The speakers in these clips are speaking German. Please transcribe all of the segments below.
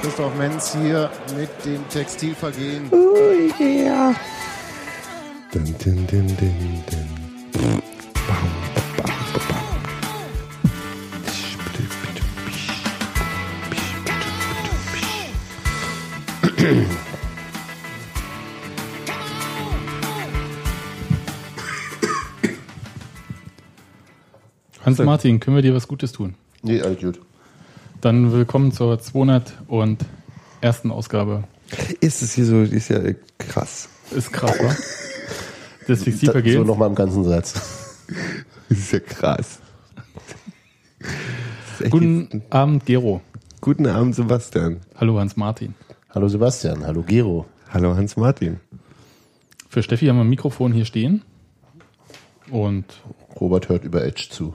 Christoph Menz hier mit dem Textilvergehen. Oh yeah. Dun, dun, dun, dun, dun. Hans-Martin, können wir dir was Gutes tun? Nee, alles gut. Dann willkommen zur 201. Ausgabe. Ist es hier so, ist ja krass. Ist krass, wa? Das So Textilvergehen. nochmal im ganzen Satz. Das ist ja krass. Ist Guten Abend, Gero. Guten Abend, Sebastian. Hallo, Hans-Martin. Hallo Sebastian, hallo Gero. Hallo Hans-Martin. Für Steffi haben wir ein Mikrofon hier stehen. Und Robert hört über Edge zu.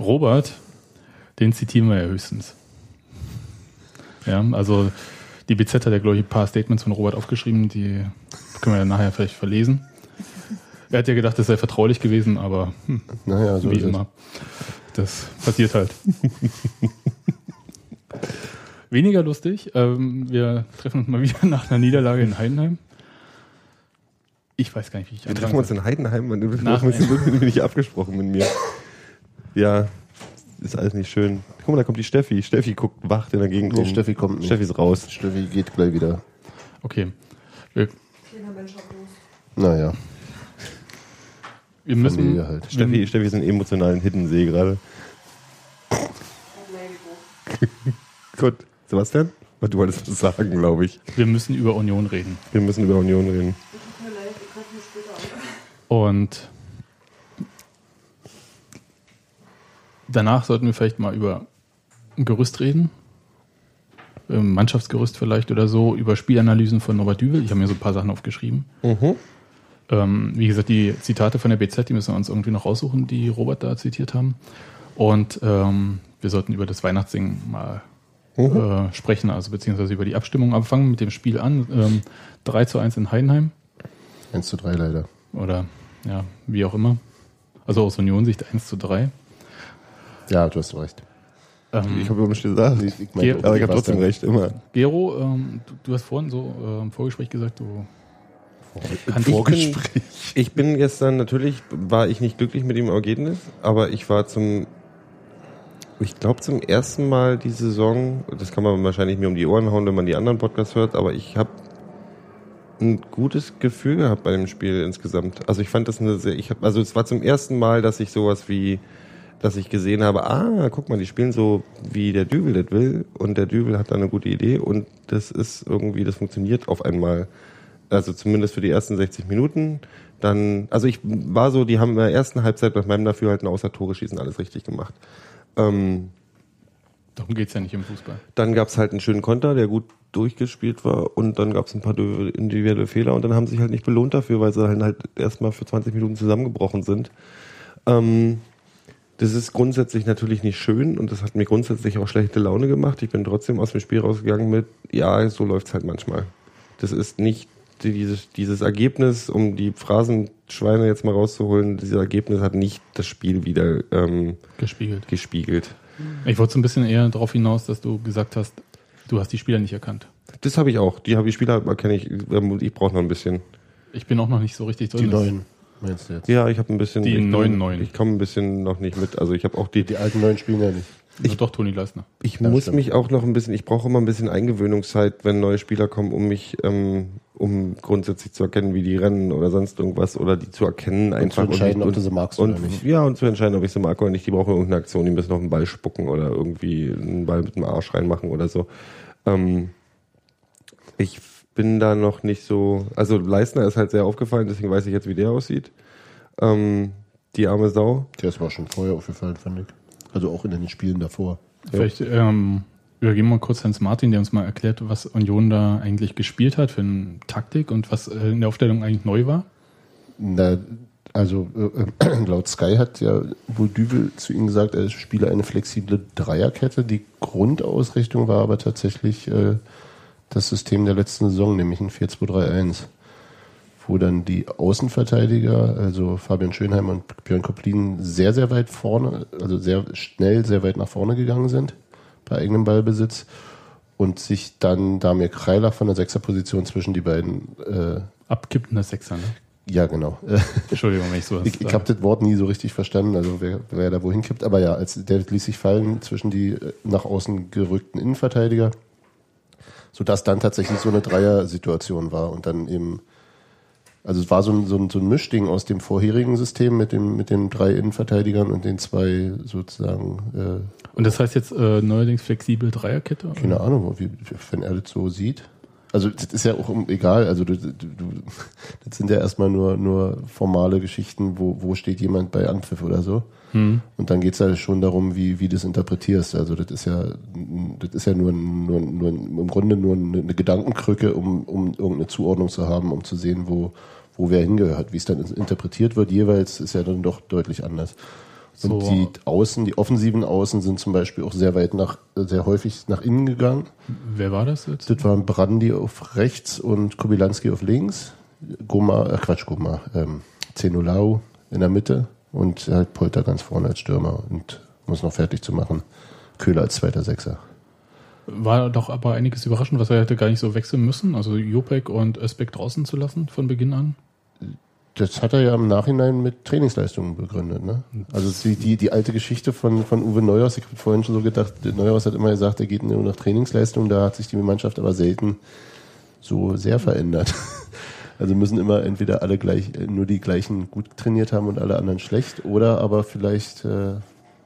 Robert, den zitieren wir ja höchstens. Ja, also die BZ hat ja, glaube ich, ein paar Statements von Robert aufgeschrieben, die können wir ja nachher vielleicht verlesen. Er hat ja gedacht, das sei vertraulich gewesen, aber hm, Naja, so wie ist es. immer. Das passiert halt. Weniger lustig. Ähm, wir treffen uns mal wieder nach einer Niederlage in Heidenheim. Ich weiß gar nicht, wie ich Wir treffen uns in Heidenheim und du bist nicht abgesprochen mit mir. Ja, ist alles nicht schön. Guck mal, da kommt die Steffi. Steffi guckt wacht in der Gegend Nee, rum. Steffi kommt nicht. Steffi ist raus. Steffi geht gleich wieder. Okay. Wir, Naja, wir müssen. Familie halt. Steffi, Steffi ist in emotionalen Hiddensee gerade. Gut. Sebastian? Du wolltest was sagen, glaube ich. Wir müssen über Union reden. Wir müssen über Union reden. Und danach sollten wir vielleicht mal über ein Gerüst reden. Ähm, Mannschaftsgerüst vielleicht oder so, über Spielanalysen von Norbert Düvel. Ich habe mir so ein paar Sachen aufgeschrieben. Ähm, wie gesagt, die Zitate von der BZ, die müssen wir uns irgendwie noch raussuchen, die Robert da zitiert haben. Und ähm, wir sollten über das Weihnachtssingen mal äh, sprechen, also beziehungsweise über die Abstimmung anfangen mit dem Spiel an. Ähm, 3 zu 1 in Heidenheim 1 zu 3 leider. oder ja, wie auch immer. Also aus Union-Sicht 1 zu 3. Ja, du hast recht. Ähm, Ich habe immer schon gesagt. Ich, ich Gero- Aber ich habe was trotzdem recht, immer. Gero, ähm, du, du hast vorhin so äh, im Vorgespräch gesagt, du kannst Ich bin, ich bin gestern, natürlich war ich nicht glücklich mit dem Ergebnis, aber ich war zum, ich glaube zum ersten Mal die Saison, das kann man wahrscheinlich mir um die Ohren hauen, wenn man die anderen Podcasts hört, aber ich habe ein gutes Gefühl gehabt bei dem Spiel insgesamt. Also ich fand das eine sehr, ich habe, also es war zum ersten Mal, dass ich sowas wie, dass ich gesehen habe, ah, guck mal, die spielen so, wie der Dübel das will und der Dübel hat da eine gute Idee und das ist irgendwie, das funktioniert auf einmal. Also zumindest für die ersten 60 Minuten. Dann, also ich war so, die haben in der ersten Halbzeit nach meinem Dafürhalten außer Tore schießen alles richtig gemacht. Ähm, Darum geht's ja nicht im Fußball. dann gab's halt einen schönen Konter, der gut durchgespielt war und dann gab's ein paar individuelle Fehler und dann haben sie sich halt nicht belohnt dafür, weil sie dann halt erstmal für 20 Minuten zusammengebrochen sind. Ähm, das ist grundsätzlich natürlich nicht schön und das hat mir grundsätzlich auch schlechte Laune gemacht. Ich bin trotzdem aus dem Spiel rausgegangen mit, ja, so läuft's halt manchmal. Das ist nicht die- dieses, dieses Ergebnis, um die Phrasenschweine jetzt mal rauszuholen, dieses Ergebnis hat nicht das Spiel wieder ähm, Gespiegelt. gespiegelt. Ich wollte so ein bisschen eher darauf hinaus, dass du gesagt hast, du hast die Spieler nicht erkannt. Das habe ich auch. Die habe ich Spieler erkenne ich. ähm, Ich brauche noch ein bisschen. Ich bin auch noch nicht so richtig drin. Die neuen, meinst du jetzt? Ja, ich habe ein bisschen. Die ich bin- neuen Neuen. Ich komme ein bisschen noch nicht mit. Also ich habe auch die. Die alten neuen spielen ja nicht. Ich, doch, Toni Leisner. Ich Ja, muss stimmt. mich auch noch ein bisschen. Ich brauche immer ein bisschen Eingewöhnungszeit, wenn neue Spieler kommen, um mich, ähm, um grundsätzlich zu erkennen, wie die rennen oder sonst irgendwas oder die zu erkennen einfach zu entscheiden, und, ob du sie magst und, oder nicht. Ja, und zu entscheiden, ob ich sie mag oder nicht. Die brauchen irgendeine Aktion. Die müssen noch einen Ball spucken oder irgendwie einen Ball mit dem Arsch reinmachen oder so. Ähm, ich bin da noch nicht so. Also Leistner ist halt sehr aufgefallen, deswegen weiß ich jetzt, wie der aussieht. Ähm, die arme Sau. Der ist mir auch schon vorher aufgefallen, fand ich. Also auch in den Spielen davor. Vielleicht ähm, übergeben wir mal kurz Hans Martin, der uns mal erklärt, was Union da eigentlich gespielt hat für eine Taktik und was in der Aufstellung eigentlich neu war. Na, also äh, laut Sky hat ja wohl Düvel zu ihm gesagt, er spiele eine flexible Dreierkette. Die Grundausrichtung war aber tatsächlich äh, das System der letzten Saison, nämlich ein 4-2-3-1. wo dann die Außenverteidiger, also Fabian Schönheim und Björn Koplin, sehr, sehr weit vorne, also sehr schnell, sehr weit nach vorne gegangen sind bei eigenem Ballbesitz und sich dann Damir Kreilach von der Sechserposition zwischen die beiden äh, Abkippender Sechser, ne? ja, genau. Entschuldigung, wenn ich sowas Ich, ich habe das Wort nie so richtig verstanden, also wer, wer da wohin kippt. Aber ja, als der ließ sich fallen zwischen die äh, nach außen gerückten Innenverteidiger, sodass dann tatsächlich so eine Dreier-Situation war und dann eben, also es war so ein, so, ein, so ein Mischding aus dem vorherigen System mit dem mit den drei Innenverteidigern und den zwei sozusagen, Und das heißt jetzt äh, neuerdings flexibel Dreierkette? äh, keine Ahnung, wie, wenn er das so sieht. Also das ist ja auch egal, also du, du, du, das sind ja erstmal nur, nur formale Geschichten, wo, wo steht jemand bei Anpfiff oder so. Und dann geht's ja schon darum, wie, wie du das interpretierst. Also das ist ja, das ist ja nur, nur, nur im Grunde nur eine, eine Gedankenkrücke, um, um irgendeine Zuordnung zu haben, um zu sehen, wo, wo wer hingehört. Wie es dann interpretiert wird jeweils, ist ja dann doch deutlich anders. Und So. die Außen, die offensiven Außen sind zum Beispiel auch sehr weit nach, sehr häufig nach innen gegangen. Wer war das jetzt? Das waren Brandi auf rechts und Kubilanski auf links. Goma, äh Quatsch, Goma, ähm, Zenolau in der Mitte und halt Polter ganz vorne als Stürmer und um es noch fertig zu machen. Köhler als zweiter Sechser. War doch aber einiges überraschend, was er hätte gar nicht so wechseln müssen. Also Jopek und Özbek draußen zu lassen von Beginn an. Das hat er ja im Nachhinein mit Trainingsleistungen begründet. Ne? Also die, die, die alte Geschichte von, von Uwe Neuhaus, ich habe vorhin schon so gedacht, Neuhaus hat immer gesagt, er geht nur nach Trainingsleistungen, da hat sich die Mannschaft aber selten so sehr verändert. Also müssen immer entweder alle gleich, nur die gleichen gut trainiert haben und alle anderen schlecht, oder aber vielleicht, äh,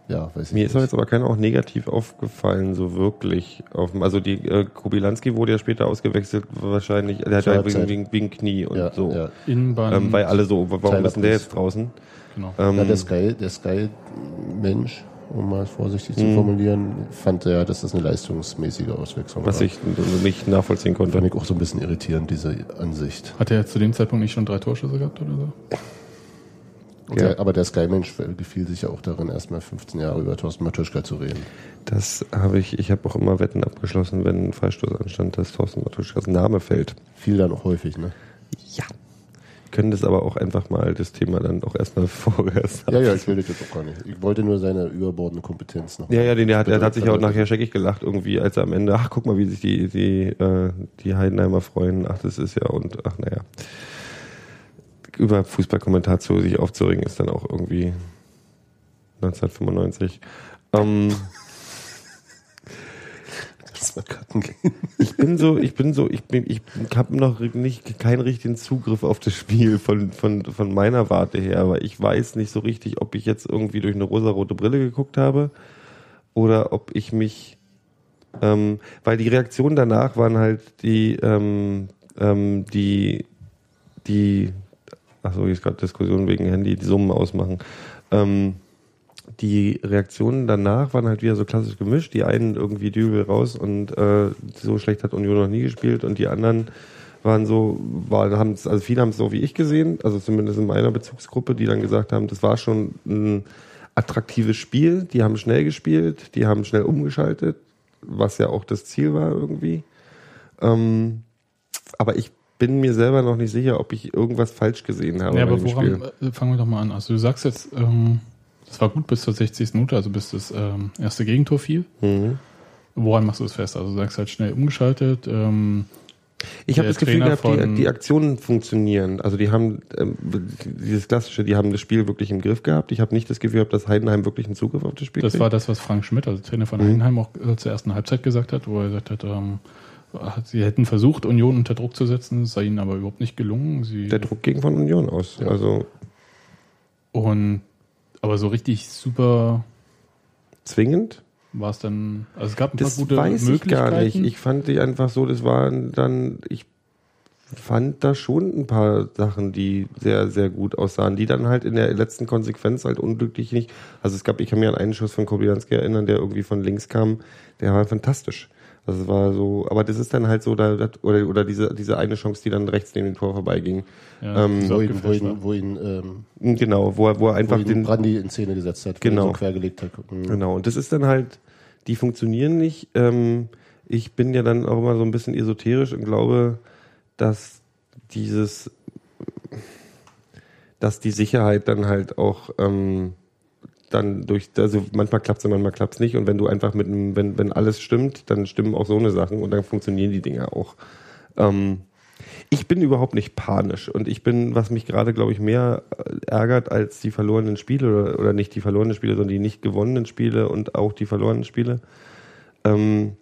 ja, weiß ich Mir nicht. ist aber jetzt aber keiner auch negativ aufgefallen, so wirklich. Also die äh, Kubilanski wurde ja später ausgewechselt, wahrscheinlich. Der hat ja wegen, wegen, wegen Knie und ja, so. ja. Innenbahn. Ähm, weil alle so, warum ist denn der jetzt draußen? genau. Ähm, ja, der Sky, der Sky-Mensch, um mal vorsichtig Mhm. zu formulieren, fand ja, dass das eine leistungsmäßige Auswechslung was war. ich nicht nachvollziehen konnte. Fand ich auch so ein bisschen irritierend, diese Ansicht. Hat er zu dem Zeitpunkt nicht schon drei Torschüsse gehabt oder so? Und Ja. Aber der Sky-Mensch gefiel sich ja auch darin, erstmal 15 Jahre über Thorsten Matuschka zu reden. Das habe ich, ich habe auch immer Wetten abgeschlossen, wenn ein Freistoß anstand, dass Thorsten Matuschkas Name fällt. Fiel dann auch häufig, ne? Ja. Können das aber auch einfach mal das Thema dann auch erstmal vorerst Ja, ja, ich will das jetzt auch gar nicht. Ich wollte nur seine überbordende Kompetenz noch. Ja, ja, den, der hat, der hat sich auch nachher scheckig gelacht irgendwie, als er am Ende, ach, guck mal, wie sich die, die, äh, die Heidenheimer freuen. Ach, das ist ja, und ach, naja. Über Fußballkommentar zu sich aufzuregen, ist dann auch irgendwie 1995. Ähm, ich bin so, ich bin so, ich bin, ich habe noch nicht keinen richtigen Zugriff auf das Spiel von, von, von meiner Warte her, aber ich weiß nicht so richtig, ob ich jetzt irgendwie durch eine rosarote Brille geguckt habe oder ob ich mich, ähm, weil die Reaktionen danach waren halt die, ähm, ähm, die, die, ach so, jetzt gerade Diskussion wegen Handy, die Summen ausmachen. Ähm, die Reaktionen danach waren halt wieder so klassisch gemischt. Die einen irgendwie Dübel raus und äh, so schlecht hat Union noch nie gespielt und die anderen waren so, waren, haben also viele haben es so wie ich gesehen, also zumindest in meiner Bezugsgruppe, die dann gesagt haben, das war schon ein attraktives Spiel, die haben schnell gespielt, die haben schnell umgeschaltet, was ja auch das Ziel war irgendwie. Ähm, aber ich bin mir selber noch nicht sicher, ob ich irgendwas falsch gesehen habe Ja, aber woran, Spiel. äh, fangen wir doch mal an. Also du sagst jetzt, ähm, das war gut bis zur 60. Minute, also bis das ähm, erste Gegentor fiel. Mhm. Woran machst du es fest? Also du sagst halt schnell umgeschaltet. Ähm, Ich habe das Gefühl Trainer gehabt, die, die Aktionen funktionieren. Also die haben ähm, dieses klassische, die haben das Spiel wirklich im Griff gehabt. Ich habe nicht das Gefühl gehabt, dass Heidenheim wirklich einen Zugriff auf das Spiel das kriegt. war das, was Frank Schmidt, also Trainer von Heidenheim, auch äh, zur ersten Halbzeit gesagt hat, wo er gesagt hat, ähm, hat- sie hätten versucht, Union unter Druck zu setzen, es sei ihnen aber überhaupt nicht gelungen. Sie der Druck ging von Union aus. Ja. Also und aber so richtig super zwingend. war es dann. Also es gab ein paar Das gute weiß ich gar Möglichkeiten. nicht. Ich fand die einfach so, das waren dann, ich fand da schon ein paar Sachen, die sehr, sehr gut aussahen, die dann halt in der letzten Konsequenz halt unglücklich nicht. Also es gab, ich kann mir an einen Schuss von Kobilanski erinnern, der irgendwie von links kam, der war fantastisch. Es war so, aber das ist dann halt so, da, das- oder, oder diese, diese eine Chance, die dann rechts neben dem Tor vorbeiging. ja, ähm, Wo ihn, wo ihn, wo ihn, ähm, Genau, wo er, wo er wo einfach ihn den, Brandi in Szene gesetzt hat, wo Genau. er so quergelegt hat. Mhm. Genau, und das ist dann halt, die funktionieren nicht. Ähm, ich bin ja dann auch immer so ein bisschen esoterisch und glaube, dass dieses dass die Sicherheit dann halt auch ähm, dann durch, also manchmal klappt es und manchmal klappt es nicht. Und wenn du einfach mit einem, wenn, wenn alles stimmt, dann stimmen auch so eine Sachen und dann funktionieren die Dinge auch. Ähm, ich bin überhaupt nicht panisch und ich bin, was mich gerade, glaube ich, mehr äh, ärgert als die verlorenen Spiele oder, oder nicht die verlorenen Spiele, sondern die nicht gewonnenen Spiele und auch die verlorenen Spiele, ähm,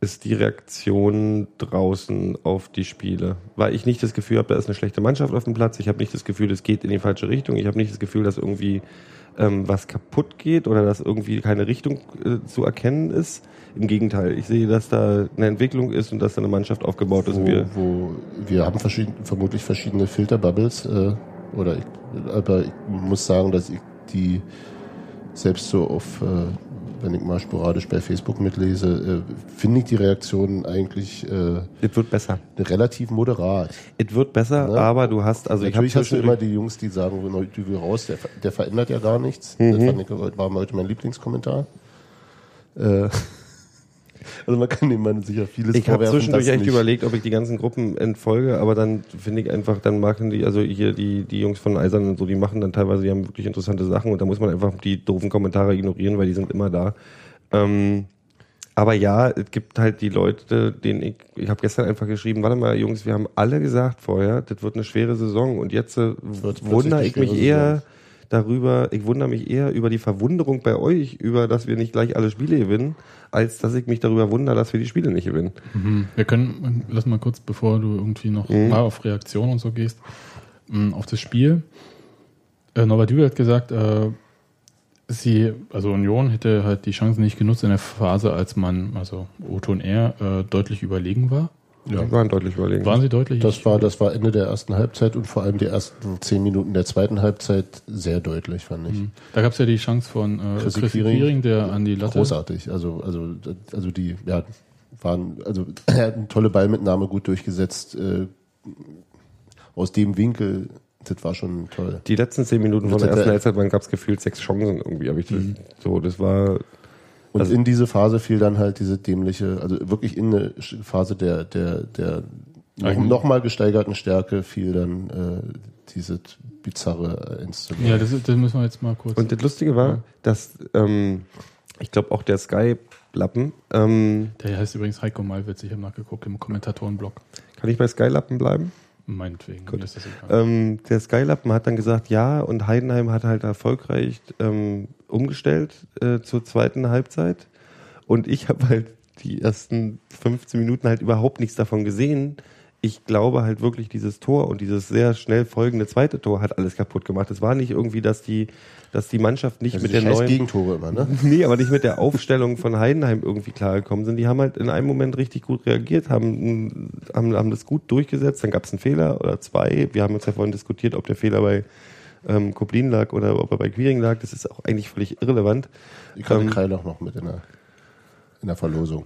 ist die Reaktion draußen auf die Spiele. Weil ich nicht das Gefühl habe, da ist eine schlechte Mannschaft auf dem Platz. Ich habe nicht das Gefühl, es geht in die falsche Richtung. Ich habe nicht das Gefühl, dass irgendwie ähm, was kaputt geht oder dass irgendwie keine Richtung äh, zu erkennen ist. Im Gegenteil, ich sehe, dass da eine Entwicklung ist und dass da eine Mannschaft aufgebaut ist. Wo, wir, wo wir haben verschieden, vermutlich verschiedene Filterbubbles, äh, oder ich, aber ich muss sagen, dass ich die selbst so auf, äh, wenn ich mal sporadisch bei Facebook mitlese, äh, finde ich die Reaktionen eigentlich äh, es wird besser. relativ moderat. Es wird besser, Ne? aber du hast, also Natürlich ich habe hast du immer die Jungs, die sagen, Dügel raus, der, der verändert ja gar nichts. Mhm. Das ich, war heute mein Lieblingskommentar. Äh, also man kann dem Mann sicher vieles Ich habe vorwerfen, zwischendurch dass echt nicht- überlegt, ob ich die ganzen Gruppen entfolge, aber dann finde ich einfach, dann machen die, also hier die, die Jungs von Eisern und so, die machen dann teilweise, die haben wirklich interessante Sachen und da muss man einfach die doofen Kommentare ignorieren, weil die sind immer da. Ähm, aber ja, es gibt halt die Leute, denen ich, ich habe gestern einfach geschrieben, warte mal, Jungs, wir haben alle gesagt vorher, das wird eine schwere Saison und jetzt äh, wundere ich mich eher Saison. Darüber, ich wundere mich eher über die Verwunderung bei euch, über dass wir nicht gleich alle Spiele gewinnen, als dass ich mich darüber wundere, dass wir die Spiele nicht gewinnen. Mhm. Wir können, lass mal kurz, bevor du irgendwie noch Mhm. mal auf Reaktion und so gehst, mh, auf das Spiel. Äh, Norbert Dübel hat gesagt, äh, sie, also Union hätte halt die Chance nicht genutzt in der Phase, als man, also Otto und er, äh, deutlich überlegen war. Ja. Wir waren deutlich überlegen. Waren sie deutlich? Das war, das war Ende der ersten Halbzeit und vor allem die ersten zehn Minuten der zweiten Halbzeit sehr deutlich, fand ich. Mhm. Da gab es ja die Chance von äh, Chrissy Chris Quiring. Quiring, der an die Latte. Großartig. Also, also, also die, ja, waren, also er hat eine tolle Ballmitnahme gut durchgesetzt. Äh, aus dem Winkel, das war schon toll. Die letzten zehn Minuten von der ersten Halbzeit gab es gefühlt sechs Chancen irgendwie. Hab ich das, So, das war Und Also- in diese Phase fiel dann halt diese dämliche, also wirklich in eine Phase der, der, der noch, Eigentlich- noch mal gesteigerten Stärke fiel dann äh, diese bizarre Inszenierung. Ja, das, das müssen wir jetzt mal kurz. Und das Lustige war, dass ähm, ich glaube auch der Sky-Lappen, ähm, der heißt übrigens Heiko Malwitz, ich habe nachgeguckt im Kommentatorenblog. kann ich bei Sky-Lappen bleiben? Meinetwegen. Egal. Ähm, der Skylappen hat dann gesagt, ja, und Heidenheim hat halt erfolgreich ähm, umgestellt äh, zur zweiten Halbzeit. Und ich habe halt die ersten 15 Minuten halt überhaupt nichts davon gesehen. Ich glaube halt wirklich, dieses Tor und dieses sehr schnell folgende zweite Tor hat alles kaputt gemacht. Es war nicht irgendwie, dass die, dass die Mannschaft nicht Also mit der neuen Gegentore immer, ne? Nee, aber nicht mit der Aufstellung von Heidenheim irgendwie klargekommen sind. Die haben halt in einem Moment richtig gut reagiert, haben, haben, haben das gut durchgesetzt. Dann gab es einen Fehler oder zwei. Wir haben uns ja vorhin diskutiert, ob der Fehler bei ähm, Koblin lag oder ob er bei Quiring lag. Das ist auch eigentlich völlig irrelevant. Ich hatte Ähm, Kreil auch noch mit in der, in der Verlosung.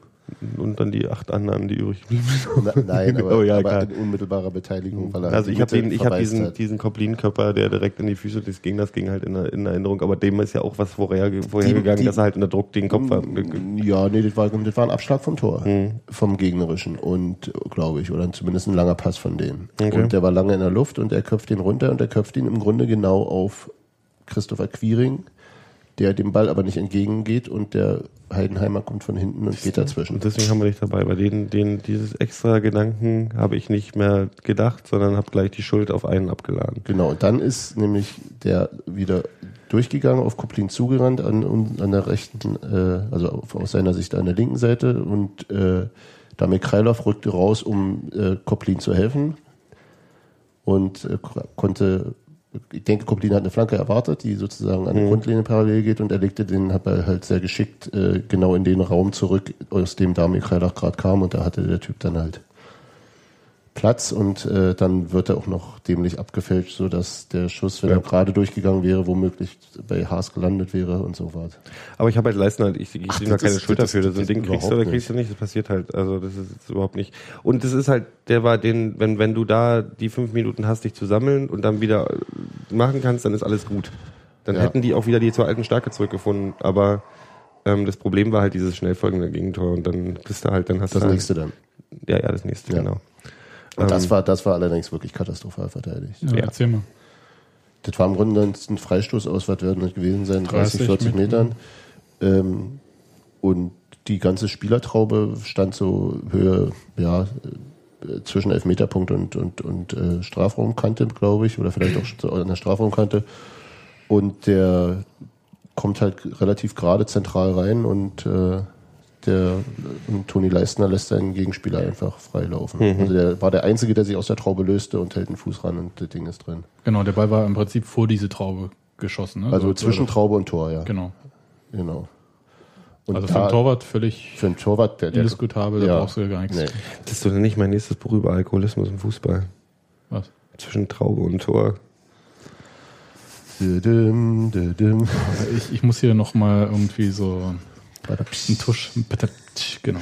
Und dann die acht anderen, die übrig blieben. Na, nein, aber, Oh ja, aber in unmittelbarer Beteiligung, weil er Also die ich habe hab diesen, hat. diesen Koblin-Körper, der direkt in die Füße des Gegners ging, halt in, in Erinnerung. Aber dem ist ja auch was vorher, vorhergegangen, die- dass er halt unter Druck den Kopf hat. Ja, nee, das war, das war ein Abschlag vom Tor, Mhm. vom gegnerischen und glaube ich, oder zumindest ein langer Pass von denen. Okay. Und der war lange in der Luft und er köpft ihn runter und er köpft ihn im Grunde genau auf Christopher Quiring, der dem Ball aber nicht entgegengeht und der Heidenheimer kommt von hinten und geht dazwischen. Und deswegen haben wir dich dabei. Bei denen, denen dieses extra Gedanken habe ich nicht mehr gedacht, sondern habe gleich die Schuld auf einen abgeladen. Genau, und dann ist nämlich der wieder durchgegangen, auf Koplin zugerannt, an, an der rechten, äh, also auf, aus seiner Sicht an der linken Seite und äh, Damir Kreilov rückte raus, um äh, Koplin zu helfen und äh, ko- konnte, ich denke, Koplin hat eine Flanke erwartet, die sozusagen an der Grundlinie parallel geht und er legte den Ball halt sehr geschickt äh, genau in den Raum zurück, aus dem Damir Kreilov gerade kam und da hatte der Typ dann halt Platz und äh, dann wird er auch noch dämlich abgefälscht, so dass der Schuss, wenn Ja. er gerade durchgegangen wäre, womöglich bei Haas gelandet wäre und so weiter. Aber ich habe halt leisten halt, ich, ich Ach, da das keine Schuld das- dafür. Das, das ein Ding kriegst du oder kriegst du nicht. Das passiert halt. Also das ist jetzt überhaupt nicht. Und das ist halt, der war den, wenn, wenn du da die fünf Minuten hast, dich zu sammeln und dann wieder äh, machen kannst, dann ist alles gut. Dann Ja. hätten die auch wieder die zur alten Stärke zurückgefunden. Aber ähm, das Problem war halt dieses schnell folgende Gegentor und dann bist du halt, dann hast Das du halt, nächste dann. Ja, ja, das nächste, Ja. genau. Und das Ähm, war, das war allerdings wirklich katastrophal verteidigt. ja, ja. Erzähl mal. das war im Grunde ein Freistoß aus, was werden das gewesen sein, 30, 30 40 Meter. Metern. Ähm, und die ganze Spielertraube stand so Höhe, ja, äh, zwischen Elfmeterpunkt und, und, und äh, Strafraumkante, glaube ich, oder vielleicht auch an der Strafraumkante. Und der kommt halt relativ gerade zentral rein und äh, der und Toni Leistner lässt seinen Gegenspieler einfach freilaufen. Also der war der Einzige, der sich aus der Traube löste und hält den Fuß ran und das Ding ist drin. Genau, der Ball war im Prinzip vor diese Traube geschossen. Ne? Also So- zwischen Traube und Tor, ja. Genau. Genau. Und Also für da- einen Torwart völlig für einen Torwart, der, der indiskutabel, da Ja. brauchst du ja gar nichts. Nee. Das ist doch nicht mein nächstes Buch über Alkoholismus im Fußball. Was? Zwischen Traube und Tor. Also Ich, ich muss hier nochmal irgendwie so einen Tusch, genau.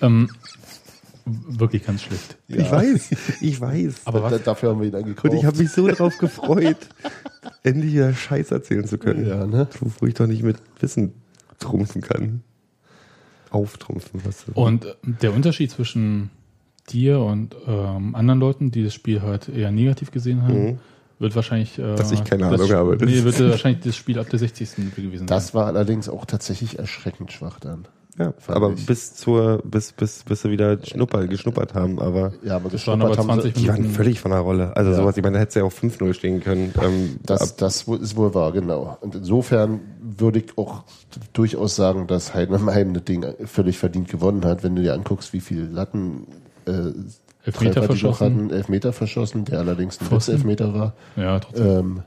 Ähm, wirklich ganz schlecht. Ich weiß, ich weiß. Aber was? Dafür haben wir ihn dann gekauft. Und ich habe mich so darauf gefreut, endlich wieder Scheiß erzählen zu können. Ja, ne? Wo ich doch nicht mit Wissen trumpfen kann. Auftrumpfen, was du. Und äh, der Unterschied zwischen dir und ähm, anderen Leuten, die das Spiel halt eher negativ gesehen haben, wird wahrscheinlich. Äh. Dass ich keine das Ahnung habe. Nee, wird wahrscheinlich das Spiel ab der 60. gewesen Das war allerdings auch tatsächlich erschreckend schwach dann. ja, aber ich. bis zur, bis, bis, bis sie wieder Schnupper, geschnuppert haben, aber Ja, aber Das waren aber geschnuppert haben 20 sie, die waren völlig von der Rolle. Also Ja. sowas, ich meine, da hätte es ja auch 5-0 stehen können. Ähm, Das, das ist wohl wahr, genau. Und insofern würde ich auch durchaus sagen, dass Heidenheim das Ding völlig verdient gewonnen hat, wenn du dir anguckst, wie viel Latten äh, Elfmeter verschossen. hatten, Elfmeter verschossen, der allerdings ein Pfosten. Elfmeter war. Ja, trotzdem. Ähm,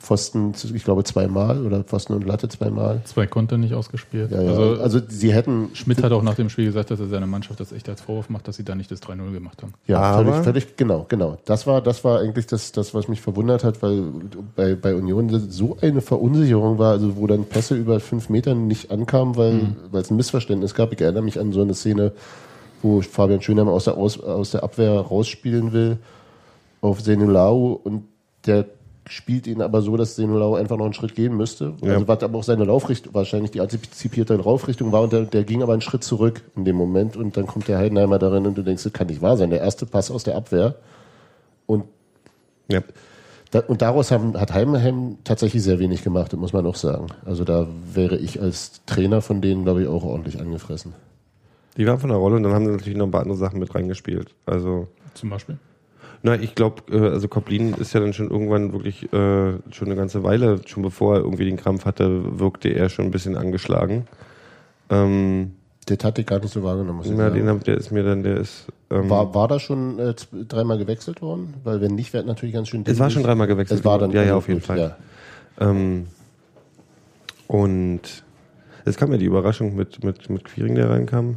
Pfosten, ich glaube zweimal oder Pfosten und Latte zweimal. Zwei Konter nicht ausgespielt. Ja, ja. Also, Also, sie hätten Schmidt hat auch nach dem Spiel gesagt, dass er seiner Mannschaft das echt als Vorwurf macht, dass sie da nicht das 3-0 gemacht haben. Ja, Aber- völlig, völlig, genau, genau. Das war, das war eigentlich das, das, was mich verwundert hat, weil bei, bei Union so eine Verunsicherung war, also wo dann Pässe über fünf Metern nicht ankamen, weil, Mhm. weil es ein Missverständnis gab. Ich erinnere mich an so eine Szene, wo Fabian Schönheim aus der, aus, aus der Abwehr rausspielen will auf Senulau und der spielt ihn aber so, dass Senulau einfach noch einen Schritt gehen müsste. Ja. Also was aber auch seine Laufrichtung, wahrscheinlich die antizipierte Laufrichtung war und der, der ging aber einen Schritt zurück in dem Moment und dann kommt der Heidenheimer darin und du denkst, das kann nicht wahr sein. Der erste Pass aus der Abwehr und ja. da, und daraus haben, hat Heidenheim tatsächlich sehr wenig gemacht, muss man auch sagen. Also da wäre ich als Trainer von denen, glaube ich, auch ordentlich angefressen. Die waren von der Rolle und dann haben sie natürlich noch ein paar andere Sachen mit reingespielt. Also, Zum Beispiel. na, ich glaube, äh, also Koplin ist ja dann schon irgendwann wirklich äh, schon eine ganze Weile, schon bevor er irgendwie den Krampf hatte, wirkte er schon ein bisschen angeschlagen. Ähm, Das hatte ich gar nicht so wahrgenommen, muss ich ja, den hab, der ist mir dann, der ist. Ähm, War, war da schon äh, dreimal gewechselt worden? Weil wenn nicht, wäre natürlich ganz schön es war schon dreimal gewechselt. Es war dann ja, ja, also auf jeden gut, Fall. Ja. Ähm, und es kam ja die Überraschung mit, mit, mit Quiring, der reinkam.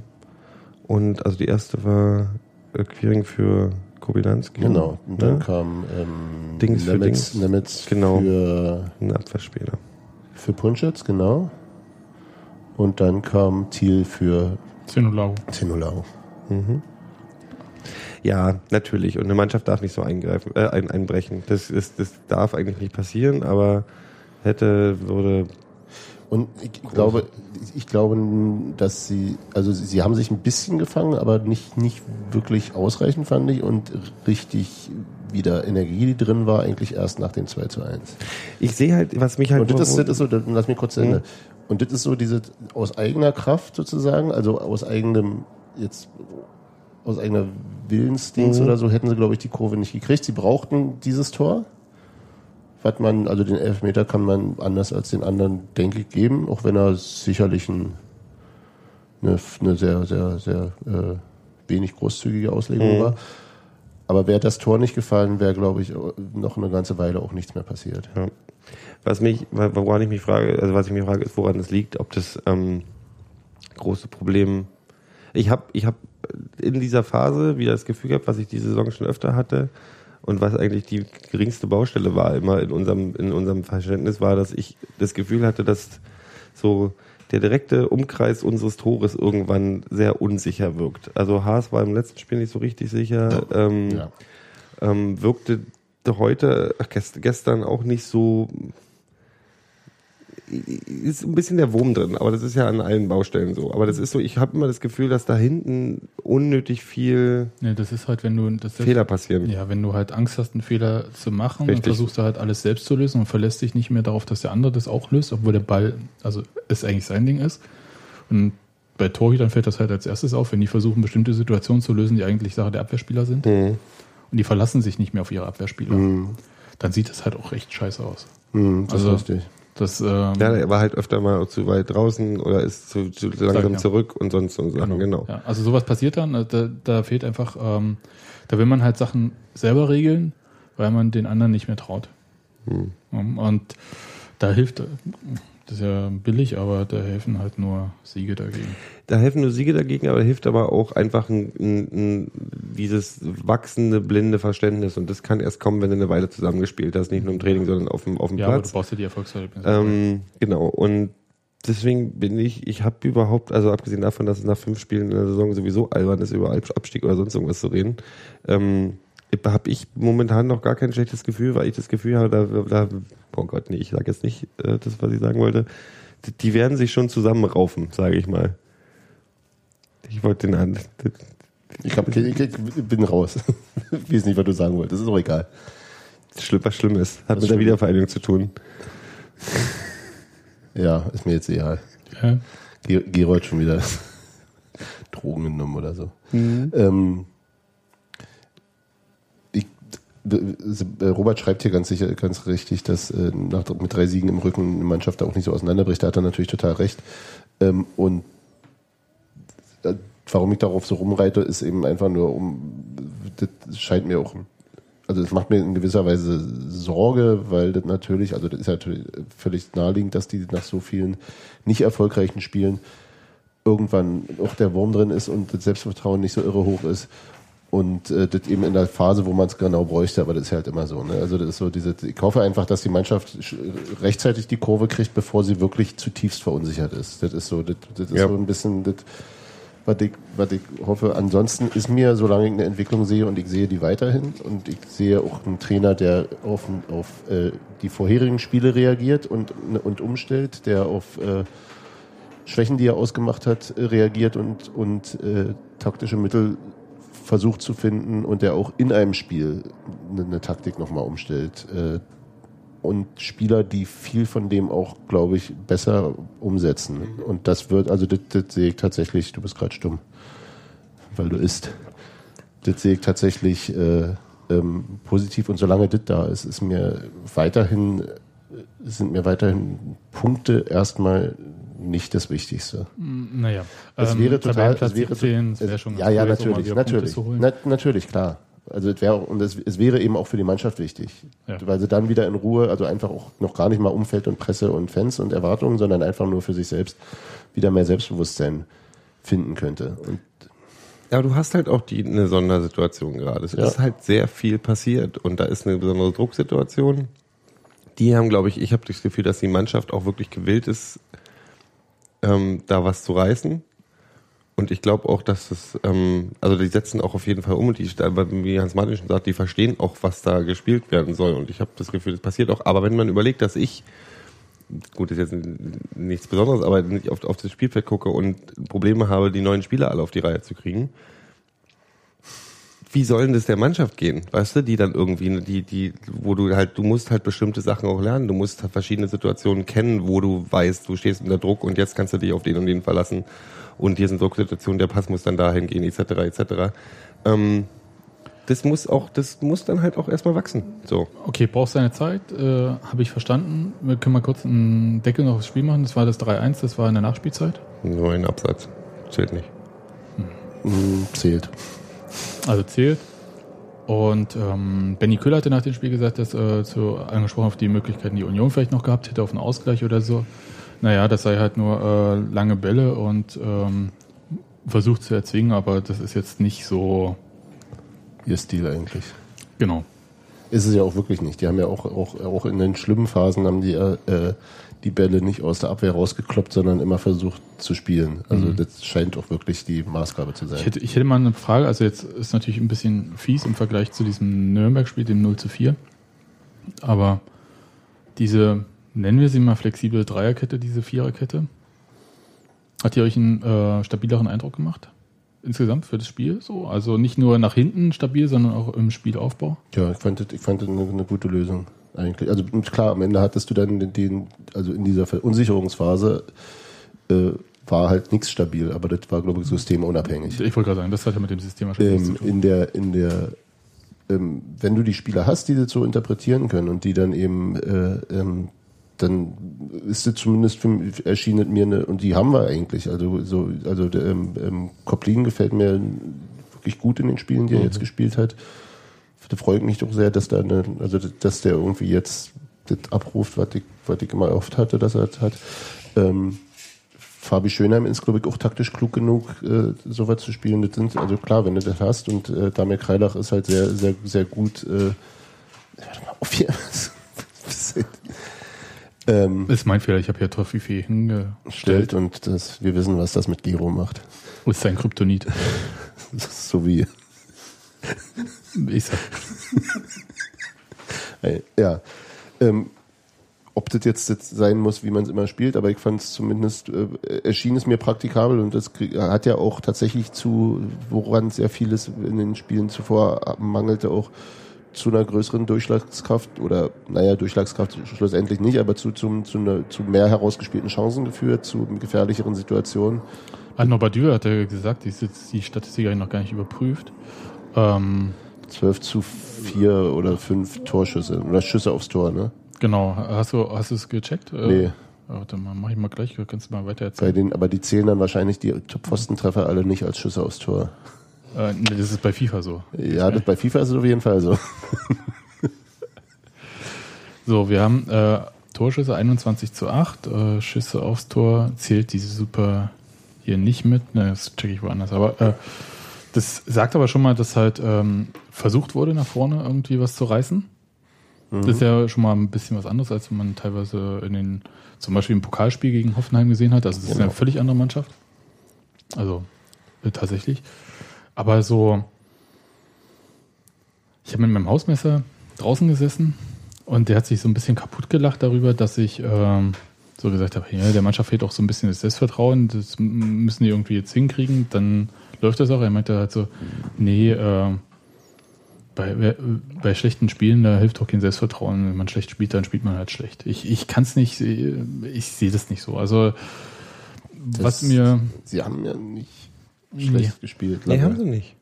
Und also die erste war äh, Quiring für Kobilanski. Genau. Und dann ne? kam ähm, Dings für Nemetz, Dings. Nemetz Genau. für, Ein Abwehrspieler. für Punschitz, genau. Und dann kam Thiel für Zenulau. Zinulau. Ja, natürlich. Und eine Mannschaft darf nicht so eingreifen, äh, ein, einbrechen. Das, ist, das darf eigentlich nicht passieren, aber hätte, würde. Und ich glaube, ich glaube, dass sie, also sie haben sich ein bisschen gefangen, aber nicht, nicht wirklich ausreichend, fand ich. Und richtig wieder Energie, die drin war, eigentlich erst nach dem 2 zu 1. Ich sehe halt, was mich halt. Und das das ist so, lass mich kurz zu Ende. Und das ist so diese aus eigener Kraft sozusagen, also aus eigenem, jetzt aus eigener Willensdings oder so, hätten sie, glaube ich, die Kurve nicht gekriegt. Sie brauchten dieses Tor. Was man, also den Elfmeter kann man anders als den anderen, denke ich, geben, auch wenn er sicherlich ein, eine, eine sehr, sehr, sehr äh, wenig großzügige Auslegung war. Aber wäre das Tor nicht gefallen, wäre, glaube ich, noch eine ganze Weile auch nichts mehr passiert. Ja. Was mich, woran ich mich frage, also was ich mich frage, ist, woran es liegt, ob das ähm, große Problem. Ich habe, ich habe in dieser Phase wieder das Gefühl gehabt, was ich diese Saison schon öfter hatte und was eigentlich die geringste Baustelle war immer in unserem in unserem Verständnis war, dass ich das Gefühl hatte, dass so der direkte Umkreis unseres Tores irgendwann sehr unsicher wirkt. Also Haas war im letzten Spiel nicht so richtig sicher. Ähm, Ja. ähm, wirkte heute, ach, gestern auch nicht so ist ein bisschen der Wurm drin, aber das ist ja an allen Baustellen so. Aber das ist so, ich habe immer das Gefühl, dass da hinten unnötig viel Nee, das ist halt, wenn du das Fehler passieren. Ja, wenn du halt Angst hast, einen Fehler zu machen, Richtig. dann versuchst du halt alles selbst zu lösen und verlässt dich nicht mehr darauf, dass der andere das auch löst, obwohl der Ball, also es eigentlich sein Ding ist. Und bei Torhütern fällt das halt als erstes auf, wenn die versuchen, bestimmte Situationen zu lösen, die eigentlich Sache der Abwehrspieler sind. Mhm. Und die verlassen sich nicht mehr auf ihre Abwehrspieler. Dann sieht das halt auch echt scheiße aus. Hm, das Also- ist richtig. Das, ähm, Ja, er war halt öfter mal zu weit draußen oder ist zu, zu langsam ja. zurück und sonst so Sachen, genau. Ja, also sowas passiert dann, also da, da fehlt einfach, ähm, da will man halt Sachen selber regeln, weil man den anderen nicht mehr traut. Hm. Um, Und da hilft, das ist ja billig, aber da helfen halt nur Siege dagegen. Da helfen nur Siege dagegen, aber hilft aber auch einfach ein, ein, ein, dieses wachsende, blinde Verständnis. Und das kann erst kommen, wenn du eine Weile zusammengespielt hast, nicht nur im Training, sondern auf dem, auf dem Ja, aber du Platz. brauchst ja die Erfolgserlebnisse. Ähm, genau. Und deswegen bin ich, ich habe überhaupt, also abgesehen davon, dass es nach fünf Spielen in der Saison sowieso albern ist, über Abstieg oder sonst irgendwas zu reden, ähm, habe ich momentan noch gar kein schlechtes Gefühl, weil ich das Gefühl habe, da, da oh Gott, nee, ich sage jetzt nicht äh, das, was ich sagen wollte. Die, die werden sich schon zusammenraufen, sage ich mal. Ich wollte den an. Ich, hab, ich, ich bin raus. Ich weiß nicht, was du sagen wolltest. Das ist auch egal. Schlimm, was schlimm ist. Hat Was mit der? Wiedervereinigung zu tun. Ja, ist mir jetzt egal. ja. Ge- Gerold schon wieder Drogen genommen oder so. Ähm, d- d- Robert schreibt hier ganz sicher, ganz richtig, dass äh, nach, mit drei Siegen im Rücken eine Mannschaft da auch nicht so auseinanderbricht. Da hat er natürlich total recht. Ähm, und äh, warum ich darauf so rumreite, ist eben einfach nur um, das scheint mir auch, also es macht mir in gewisser Weise Sorge, weil das natürlich, also das ist natürlich völlig naheliegend, dass die nach so vielen nicht erfolgreichen Spielen irgendwann auch der Wurm drin ist und das Selbstvertrauen nicht so irre hoch ist. Und äh, das eben in der Phase, wo man es genau bräuchte, aber das ist halt immer so. Ne? Also das ist so diese, ich hoffe einfach, dass die Mannschaft sch- rechtzeitig die Kurve kriegt, bevor sie wirklich zutiefst verunsichert ist. Das ist so, das, das ist Ja. so ein bisschen das, was ich, was ich hoffe. Ansonsten ist mir, solange ich eine Entwicklung sehe und ich sehe die weiterhin und ich sehe auch einen Trainer, der auf, auf äh, die vorherigen Spiele reagiert und, und umstellt, der auf äh, Schwächen, die er ausgemacht hat, äh, reagiert und, und äh, taktische Mittel versucht zu finden und der auch in einem Spiel eine, eine Taktik nochmal umstellt. Äh, und Spieler, die viel von dem auch, glaube ich, besser umsetzen. Und das wird, also das, das sehe ich tatsächlich, du bist gerade stumm, weil du isst. Das sehe ich tatsächlich äh, ähm, positiv und solange das da ist, ist mir weiterhin, äh, sind mir weiterhin Punkte erstmal nicht das Wichtigste. Naja. Es ähm, wäre total, es wäre 17, das wäre es- schon ja, ja, natürlich, natürlich, zu holen. Na, natürlich, klar. Also es wäre und es, es wäre eben auch für die Mannschaft wichtig, Ja. weil sie dann wieder in Ruhe, also einfach auch noch gar nicht mal Umfeld und Presse und Fans und Erwartungen, sondern einfach nur für sich selbst wieder mehr Selbstbewusstsein finden könnte. Und Ja, aber du hast halt auch die, eine Sondersituation gerade. Es Ja. ist halt sehr viel passiert und da ist eine besondere Drucksituation. Die haben, glaube ich, ich habe das Gefühl, dass die Mannschaft auch wirklich gewillt ist, ähm, da was zu reißen. Und ich glaube auch, dass es, ähm, also die setzen auch auf jeden Fall um und die, wie Hans Martin schon sagt, die verstehen auch, was da gespielt werden soll. Und ich habe das Gefühl, das passiert auch. Aber wenn man überlegt, dass ich, gut, ist jetzt nichts Besonderes, aber nicht auf, auf das Spielfeld gucke und Probleme habe, die neuen Spieler alle auf die Reihe zu kriegen, wie soll denn das der Mannschaft gehen? Weißt du, die dann irgendwie, die, die, wo du halt, du musst halt bestimmte Sachen auch lernen. Du musst halt verschiedene Situationen kennen, wo du weißt, du stehst unter Druck und jetzt kannst du dich auf den und den verlassen. Und hier sind Drucksituationen, der Pass muss dann dahin gehen, etc., etc. Ähm, das muss auch, das muss dann halt auch erstmal wachsen. So. Okay, brauchst deine Zeit, äh, habe ich verstanden. Wir können mal kurz einen Deckel noch aufs Spiel machen. Das war das 3-1, das war in der Nachspielzeit. Nur ein Absatz. Zählt nicht. mh, zählt. Also zählt. Und ähm, Benny Köhler hatte nach dem Spiel gesagt, dass äh, zu, angesprochen auf die Möglichkeiten, die Union vielleicht noch gehabt hätte, auf einen Ausgleich oder so. Naja, das sei halt nur äh, lange Bälle und ähm, versucht zu erzwingen, aber das ist jetzt nicht so Ihr Stil eigentlich. genau. Ist es ja auch wirklich nicht. Die haben ja auch, auch, auch in den schlimmen Phasen haben die äh, die Bälle nicht aus der Abwehr rausgekloppt, sondern immer versucht zu spielen. Also das scheint auch wirklich die Maßgabe zu sein. Ich hätte, ich hätte mal eine Frage, also jetzt ist natürlich ein bisschen fies im Vergleich zu diesem Nürnberg-Spiel, dem 0 zu 4. Aber diese nennen wir sie mal flexible Dreierkette, diese Viererkette. Hat die euch einen äh, stabileren Eindruck gemacht? Insgesamt für das Spiel so? Also nicht nur nach hinten stabil, sondern auch im Spielaufbau? Ja, ich fand das, ich fand das eine, eine gute Lösung eigentlich. Also klar, am Ende hattest du dann den, den also in dieser Verunsicherungsphase äh, war halt nichts stabil, aber das war, glaube ich, systemunabhängig. Ich wollte gerade sagen, das hat ja mit dem System Ähm, zu tun. in der, in der, ähm, wenn du die Spieler hast, die das so interpretieren können und die dann eben, äh, ähm, dann ist es zumindest für mich, erschien es mir eine, und die haben wir eigentlich. Also so, also der, ähm, ähm, Koplin gefällt mir wirklich gut in den Spielen, die er jetzt gespielt hat. Da freut mich doch sehr, dass da eine, also dass der irgendwie jetzt das abruft, was ich, was ich immer oft hatte, dass er das hat. Ähm, Fabi Schönheim ist, glaube ich, auch taktisch klug genug, äh, sowas zu spielen. Das sind, also klar, wenn du das hast und äh, Damir Kreilach ist halt sehr, sehr, sehr gut. Äh, warte mal auf hier. ähm, ist mein Fehler, ich habe hier Toffifee hingestellt. stellt und das, wir wissen, was das mit Giro macht. Ist sein Kryptonit. So wie, Ich sag, ja. Ähm, ob das jetzt, jetzt sein muss, wie man es immer spielt, aber ich fand es zumindest, äh, erschien es mir praktikabel und das hat ja auch tatsächlich zu, woran sehr vieles in den Spielen zuvor mangelte, auch zu einer größeren Durchschlagskraft oder, naja, Durchschlagskraft schlussendlich nicht, aber zu, zum, zu, einer, zu mehr herausgespielten Chancen geführt, zu gefährlicheren Situationen. An Nobadür hat er gesagt, die, die Statistik habe ich noch gar nicht überprüft. Ähm, 12 zu 4 oder 5 Torschüsse oder Schüsse aufs Tor, ne? genau, hast du, hast du es gecheckt? Äh, Nee. Warte mal, mach ich mal gleich, kannst du mal weiter Bei erzählen. den, aber die zählen dann wahrscheinlich die Pfostentreffer alle nicht als Schüsse aufs Tor. Äh, nee, das ist bei FIFA so. Ja, das bei FIFA ist es auf jeden Fall so. So, wir haben äh, Torschüsse 21 zu 8, äh, Schüsse aufs Tor zählt diese Super hier nicht mit, ne, das checke ich woanders, aber äh, das sagt aber schon mal, dass halt ähm, versucht wurde, nach vorne irgendwie was zu reißen. Das ist ja schon mal ein bisschen was anderes, als man teilweise in den, zum Beispiel im Pokalspiel gegen Hoffenheim gesehen hat. Also es ist Genau. eine völlig andere Mannschaft. Also äh, tatsächlich. Aber so, ich habe mit meinem Hausmesser draußen gesessen und der hat sich so ein bisschen kaputt gelacht darüber, dass ich ähm, so gesagt habe, ja, der Mannschaft fehlt auch so ein bisschen das Selbstvertrauen, das müssen die irgendwie jetzt hinkriegen, dann läuft das auch. Er meinte halt so, nee, äh, bei, bei schlechten Spielen, da hilft auch kein Selbstvertrauen. Wenn man schlecht spielt, dann spielt man halt schlecht. Ich, ich kann es nicht, ich sehe das nicht so. Also, was mir, Sie haben ja nicht schlecht gespielt. Nee, lange. haben sie nicht.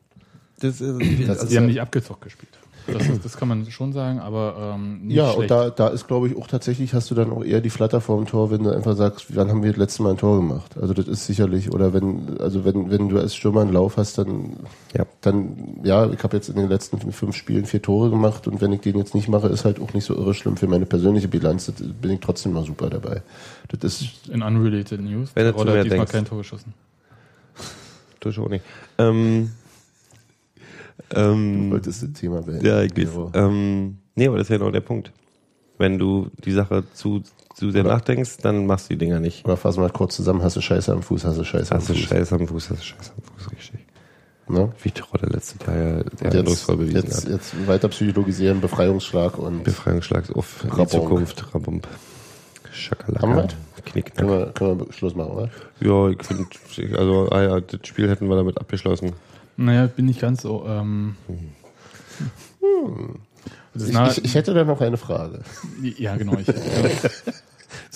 Das, äh, Das also, sie haben nicht abgezockt gespielt. Das, ist, das kann man schon sagen, aber ähm, nicht ja, schlecht. und da, da ist, glaube ich, auch tatsächlich hast du dann auch eher die Flatter vor dem Tor, wenn du einfach sagst, wann haben wir das letzte Mal ein Tor gemacht? Also das ist sicherlich, oder wenn, also wenn, wenn du als Stürmer einen Lauf hast, dann, Ja. dann, ja, ich habe jetzt in den letzten fünf Spielen vier Tore gemacht und wenn ich den jetzt nicht mache, ist halt auch nicht so irre schlimm für meine persönliche Bilanz. Das bin ich trotzdem noch super dabei. Das ist, In unrelated News. Wenn du diesmal denkst. kein Tor geschossen. du schon nicht. Ähm, ähm, du wolltest das Thema beenden. Ja, ich weiß. Ähm, nee, aber das ist ja genau der Punkt. Wenn du die Sache zu, zu sehr Oder- nachdenkst, dann machst du die Dinger nicht. Fassen wir mal kurz zusammen, hast du Scheiße am Fuß, hast du Scheiße am Hast du Fuß. Scheiße am Fuß, hast du Scheiße am Fuß, richtig. Ne? Wie Trolle letztes Jahr ja sehr Jetzt, bewiesen jetzt, hat. jetzt weiter psychologisieren, Befreiungsschlag und Befreiungsschlag auf in die. Zukunft, Rabump. Schakalaka. Haben wir? Knickknack. können wir, können wir Schluss machen, oder? Ja, ich finde, also ah ja, das Spiel hätten wir damit abgeschlossen. Naja, bin nicht ganz so. Ähm, das ist Ich, ich, ich hätte da noch eine Frage. ja, genau. Ich,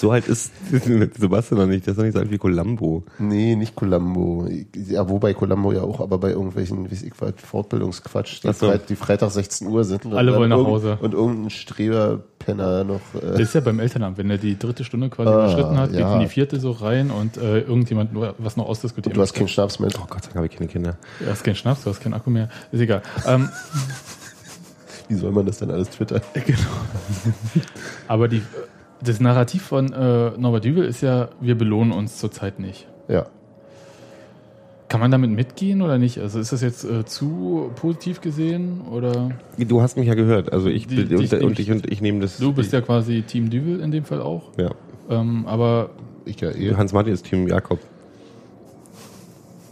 So halt ist Sebastian noch nicht, das ist noch nicht so alt wie Columbo. Nee, nicht Columbo. Ja, wobei Columbo ja auch, aber bei irgendwelchen, wie ich was, Fortbildungsquatsch, die, so. Freit, die Freitag 16 Uhr sind. und Alle dann wollen nach Hause. Und irgendein Streberpenner noch. Das Äh, ist ja beim Elternamt, wenn er die dritte Stunde quasi Ah, überschritten hat, geht ja. in die vierte so rein und äh, irgendjemand nur was noch ausdiskutiert. du hast keinen Schnaps mit. Oh Gott sei Dank habe ich keine Kinder. Du hast keinen Schnaps, du hast keinen Akku mehr. Ist egal. Ähm, Wie soll man das denn alles twittern? genau. Aber die, das Narrativ von äh, Norbert Dübel ist ja, wir belohnen uns zurzeit nicht. Ja. Kann man damit mitgehen oder nicht? Also ist das jetzt äh, zu positiv gesehen oder Du hast mich ja gehört, also ich Die- dich und, nehm und ich- ich und ich nehme das. du bist ja quasi Team Dübel in dem Fall auch. ja. Ähm, aber Ich ja eh. Hans Martin ist Team Jakob.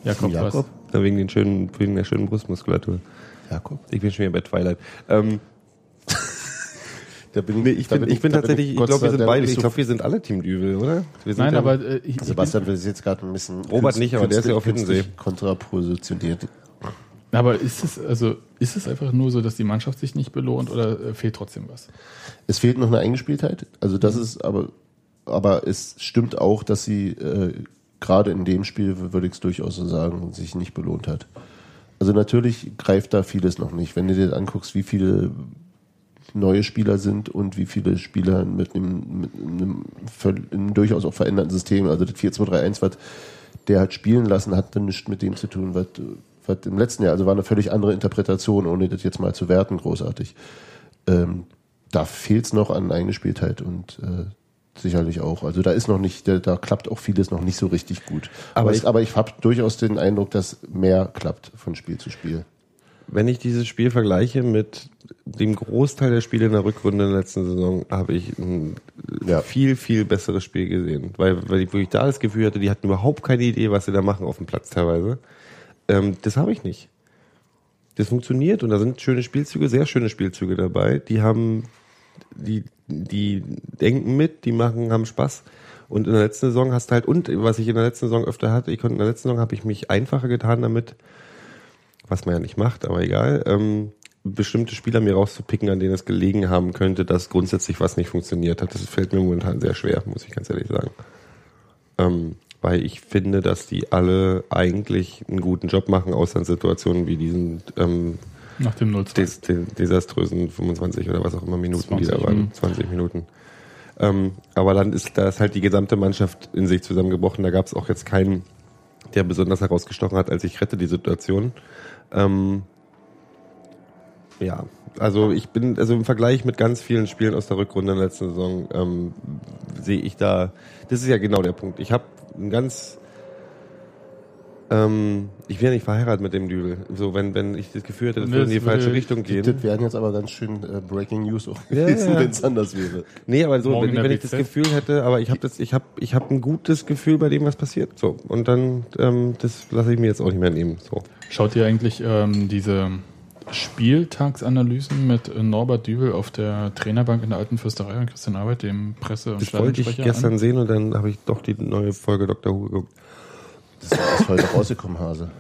Jakob, Jakob? Ja, Wegen, den schönen, wegen der schönen Brustmuskulatur. Jakob? Ich bin schon wieder bei Twilight. Ähm, Da bin Nee, ich da bin, ich bin da tatsächlich, ich Gott glaube, wir sind beide, ich so- glaube, wir sind alle Team Düvel, oder? Wir sind Nein, ja- aber äh, ich, ich Sebastian will sich jetzt gerade ein bisschen Robert nicht, aber der ist ja auf Hiddensee. kontrapositioniert. bin, aber ist es also ist es einfach nur so, dass die Mannschaft sich nicht belohnt oder äh, fehlt trotzdem was? Es fehlt noch eine Eingespieltheit. Also das ist aber, aber es stimmt auch, dass sie äh, gerade in dem Spiel, würde ich es durchaus so sagen, sich nicht belohnt hat. Also natürlich greift da vieles noch nicht. Wenn du dir anguckst, wie viele neue Spieler sind und wie viele Spieler mit einem, mit einem, einem durchaus auch veränderten System, also das 4-2-3-1, was der hat spielen lassen, hat dann nichts mit dem zu tun, was, was im letzten Jahr, also war eine völlig andere Interpretation, ohne das jetzt mal zu werten, großartig. Ähm, da fehlt es noch an Eingespieltheit und äh, sicherlich auch. Also da ist noch nicht, da, da klappt auch vieles noch nicht so richtig gut. Aber Aber, ich, aber ich habe durchaus den Eindruck, dass mehr klappt von Spiel zu Spiel. Wenn ich dieses Spiel vergleiche mit dem Großteil der Spiele in der Rückrunde in der letzten Saison, habe ich ein Ja. viel, viel besseres Spiel gesehen. Weil, weil ich wirklich da das Gefühl hatte, die hatten überhaupt keine Idee, was sie da machen auf dem Platz teilweise. Ähm, das habe ich nicht. Das funktioniert und da sind schöne Spielzüge, sehr schöne Spielzüge dabei. Die haben, die, die denken mit, die machen, haben Spaß. Und in der letzten Saison hast du halt, und was ich in der letzten Saison öfter hatte, ich konnte in der letzten Saison habe ich mich einfacher getan damit, was man ja nicht macht, aber egal, ähm, bestimmte Spieler mir rauszupicken, an denen es gelegen haben könnte, dass grundsätzlich was nicht funktioniert hat. Das fällt mir momentan sehr schwer, muss ich ganz ehrlich sagen. Ähm, weil ich finde, dass die alle eigentlich einen guten Job machen, außer in Situationen wie diesen ähm, Nach dem 0 des, des, desaströsen 25 oder was auch immer Minuten, die da 20, waren. hm. 20 Minuten. Ähm, aber dann ist da ist halt die gesamte Mannschaft in sich zusammengebrochen. Da gab es auch jetzt keinen, der besonders herausgestochen hat, als ich rette die Situation. Ähm, ja, also ich bin, also im Vergleich mit ganz vielen Spielen aus der Rückrunde in der letzten Saison, ähm, sehe ich da, das ist ja genau der Punkt. Ich habe ein ganz, ähm, ich wäre nicht verheiratet mit dem Dübel. So, wenn, wenn ich das Gefühl hätte, das würde in die falsche Richtung gehen. Das wären jetzt aber ganz schön äh, Breaking News auch Ja, gewesen, ja. wenn es anders wäre. Nee, aber so, Morgen wenn, wenn ich das. Gefühl hätte, aber ich habe das, ich habe, ich habe ein gutes Gefühl bei dem, was passiert. So und dann, ähm, das lasse ich mir jetzt auch nicht mehr nehmen. So. Schaut ihr eigentlich ähm, diese Spieltagsanalysen mit äh, Norbert Dübel auf der Trainerbank in der Alten Fürsterei und Christian Arbeit, dem Presse- und Das wollte ich gestern an? sehen und dann habe ich doch die neue Folge Dr. Who geguckt. Das ist heute rausgekommen, Hase.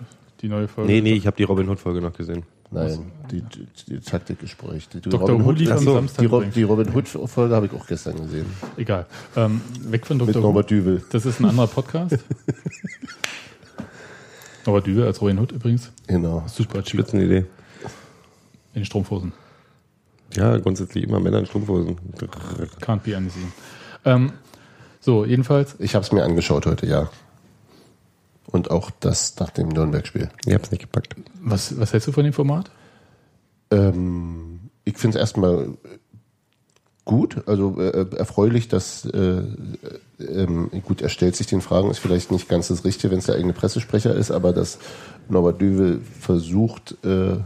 Die neue Folge. Nee, nee, ich habe die Robin Hood Folge noch gesehen. Nein, die, die, die Taktikgespräch. Die, die Dr. Lief Ach am so, Samstag Die, Rob, die Robin Hood-Folge habe ich auch gestern gesehen. Egal. Ähm, weg von Dr. Who. Norbert Düvel. Das ist ein anderer Podcast. Norbert Dübel als Robin Hood übrigens. Genau. Super. Spitzenidee. In Strumpfhosen. Ja, grundsätzlich immer Männer in Strumpfhosen. Can't be unseen. Ähm, so, jedenfalls, Ich habe es mir angeschaut heute, ja. Und auch das nach dem Nürnberg-Spiel. Ich hab's nicht gepackt. was, was hältst du von dem Format? Ähm, ich finde es erstmal gut, also äh, erfreulich, dass äh, ähm, gut, er stellt sich den Fragen, ist vielleicht nicht ganz das Richtige, wenn es der eigene Pressesprecher ist, aber dass Norbert Düvel versucht, äh,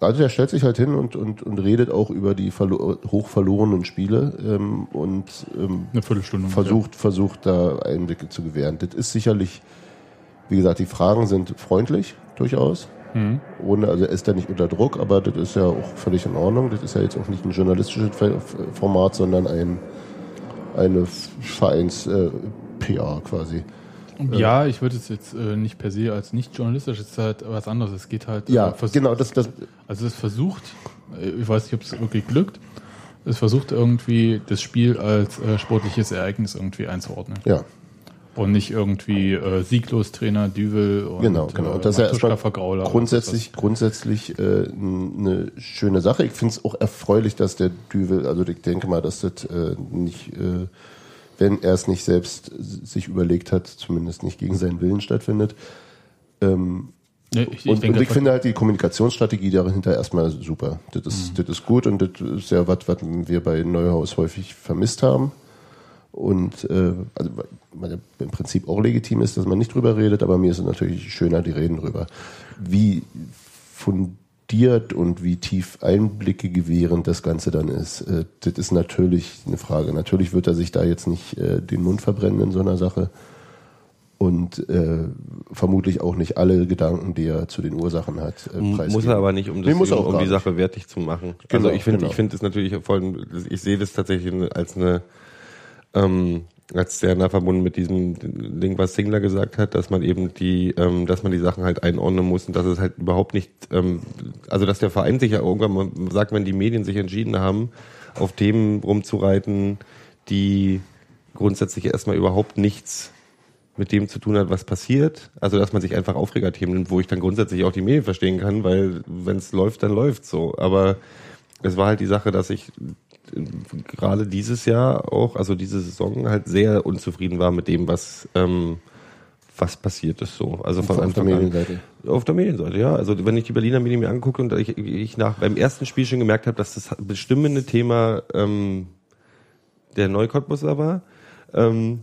also er stellt sich halt hin und, und, und redet auch über die verlo hoch verlorenen Spiele ähm, und ähm, Eine Viertelstunde. versucht, versucht da Einblicke zu gewähren. Das ist sicherlich, wie gesagt, die Fragen sind freundlich, durchaus. Mhm. Ohne, also er ist da nicht unter Druck, aber das ist ja auch völlig in Ordnung. Das ist ja jetzt auch nicht ein journalistisches Format, sondern ein eine Vereins-PR quasi. Ja, ich würde es jetzt äh, nicht per se als nicht journalistisch, es ist halt was anderes. Es geht halt. Ja, äh, vers- genau, das, das, Also es versucht, äh, ich weiß nicht, ob es wirklich glückt, es versucht irgendwie das Spiel als äh, sportliches Ereignis irgendwie einzuordnen. ja, Und nicht irgendwie äh, sieglos Trainer Düvel und genau, genau. Äh, Und das ist ja Vergrauler grundsätzlich, grundsätzlich äh, eine schöne Sache. Ich finde es auch erfreulich, dass der Düvel, also ich denke mal, dass das äh, nicht, äh, wenn er es nicht selbst sich überlegt hat, zumindest nicht gegen seinen Willen stattfindet. Ähm. Nee, ich, und, denke, und ich finde halt die Kommunikationsstrategie dahinter erstmal super. Das ist, das ist gut und das ist ja was, was wir bei Neuhaus häufig vermisst haben. Und äh, also, ja im Prinzip auch legitim ist, dass man nicht drüber redet, aber mir ist es natürlich schöner, die reden drüber. Wie fundiert und wie tief Einblicke gewährend das Ganze dann ist, äh, das ist natürlich eine Frage. Natürlich wird er sich da jetzt nicht äh, den Mund verbrennen in so einer Sache. und äh, vermutlich auch nicht alle Gedanken, die er zu den Ursachen hat, äh, Muss er aber nicht, um, das, Nee, muss um, auch um die. Sache wertig zu machen. Genau, also ich finde, genau. ich finde es natürlich voll, ich sehe das tatsächlich als eine, ähm, als sehr nah verbunden mit diesem Ding, was Singler gesagt hat, dass man eben die, ähm, dass man die Sachen halt einordnen muss und dass es halt überhaupt nicht, ähm, also dass der Verein sich ja irgendwann mal sagt, wenn die Medien sich entschieden haben, auf Themen rumzureiten, die grundsätzlich erstmal überhaupt nichts mit dem zu tun hat, was passiert. Also dass man sich einfach Aufregerthemen nimmt, wo ich dann grundsätzlich auch die Medien verstehen kann, weil wenn es läuft, dann läuft so. Aber es war halt die Sache, dass ich gerade dieses Jahr auch, also diese Saison halt sehr unzufrieden war mit dem, was was was passiert ist so. Also von Auf der Anfang an. Medienseite. Auf der Medienseite, ja. Also wenn ich die Berliner Medien mir angucke und ich, ich nach beim ersten Spiel schon gemerkt habe, dass das bestimmende Thema ähm, der Neukottbusser war. Ähm,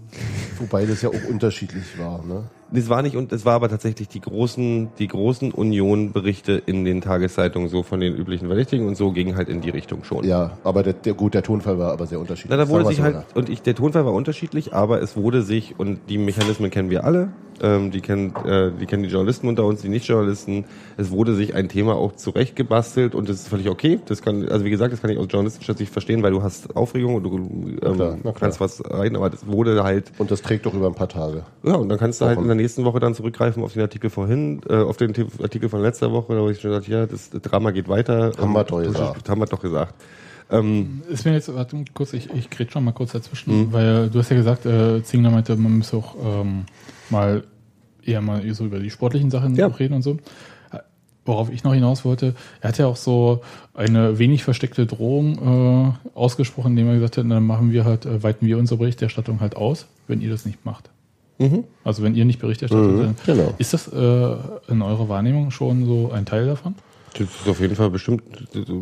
Wobei das ja auch unterschiedlich war. Ne? Das war nicht und es war aber tatsächlich die großen, die großen Union-Berichte in den Tageszeitungen so von den üblichen Verdächtigen und so ging halt in die Richtung schon. Ja, aber der, der, gut, der Tonfall war aber sehr unterschiedlich. Na, da wurde sich halt, und ich, der Tonfall war unterschiedlich, aber es wurde sich, und die Mechanismen kennen wir alle, ähm, die kennen, äh, die kennen die Journalisten unter uns, die Nicht-Journalisten, es wurde sich ein Thema auch zurechtgebastelt und das ist völlig okay. Das kann, also wie gesagt, das kann ich aus journalistischer Sicht verstehen, weil du hast Aufregung und du ähm, klar, na klar. kannst was rein, aber das wurde halt, Und das trägt doch über ein paar Tage. ja, und dann kannst du halt Wochen. in der nächsten Woche dann zurückgreifen auf den Artikel vorhin, äh, auf den Artikel von letzter Woche, wo ich schon gesagt, ja, das Drama geht weiter. Haben wir Und doch gesagt. Haben wir doch gesagt. Ähm, Ist mir jetzt, warte kurz, ich, ich grätsch schon mal kurz dazwischen, weil du hast ja gesagt, äh, Zingler meinte, man müsse auch ähm, mal eher mal so über die sportlichen Sachen Ja. reden und so. Äh, Worauf ich noch hinaus wollte, er hat ja auch so eine wenig versteckte Drohung äh, ausgesprochen, indem er gesagt hat, dann machen wir halt, äh, weiten wir unsere Berichterstattung halt aus, wenn ihr das nicht macht. Also wenn ihr nicht Bericht erstattet, dann genau. ist das äh, in eurer Wahrnehmung schon so ein Teil davon? Das ist auf jeden Fall bestimmt.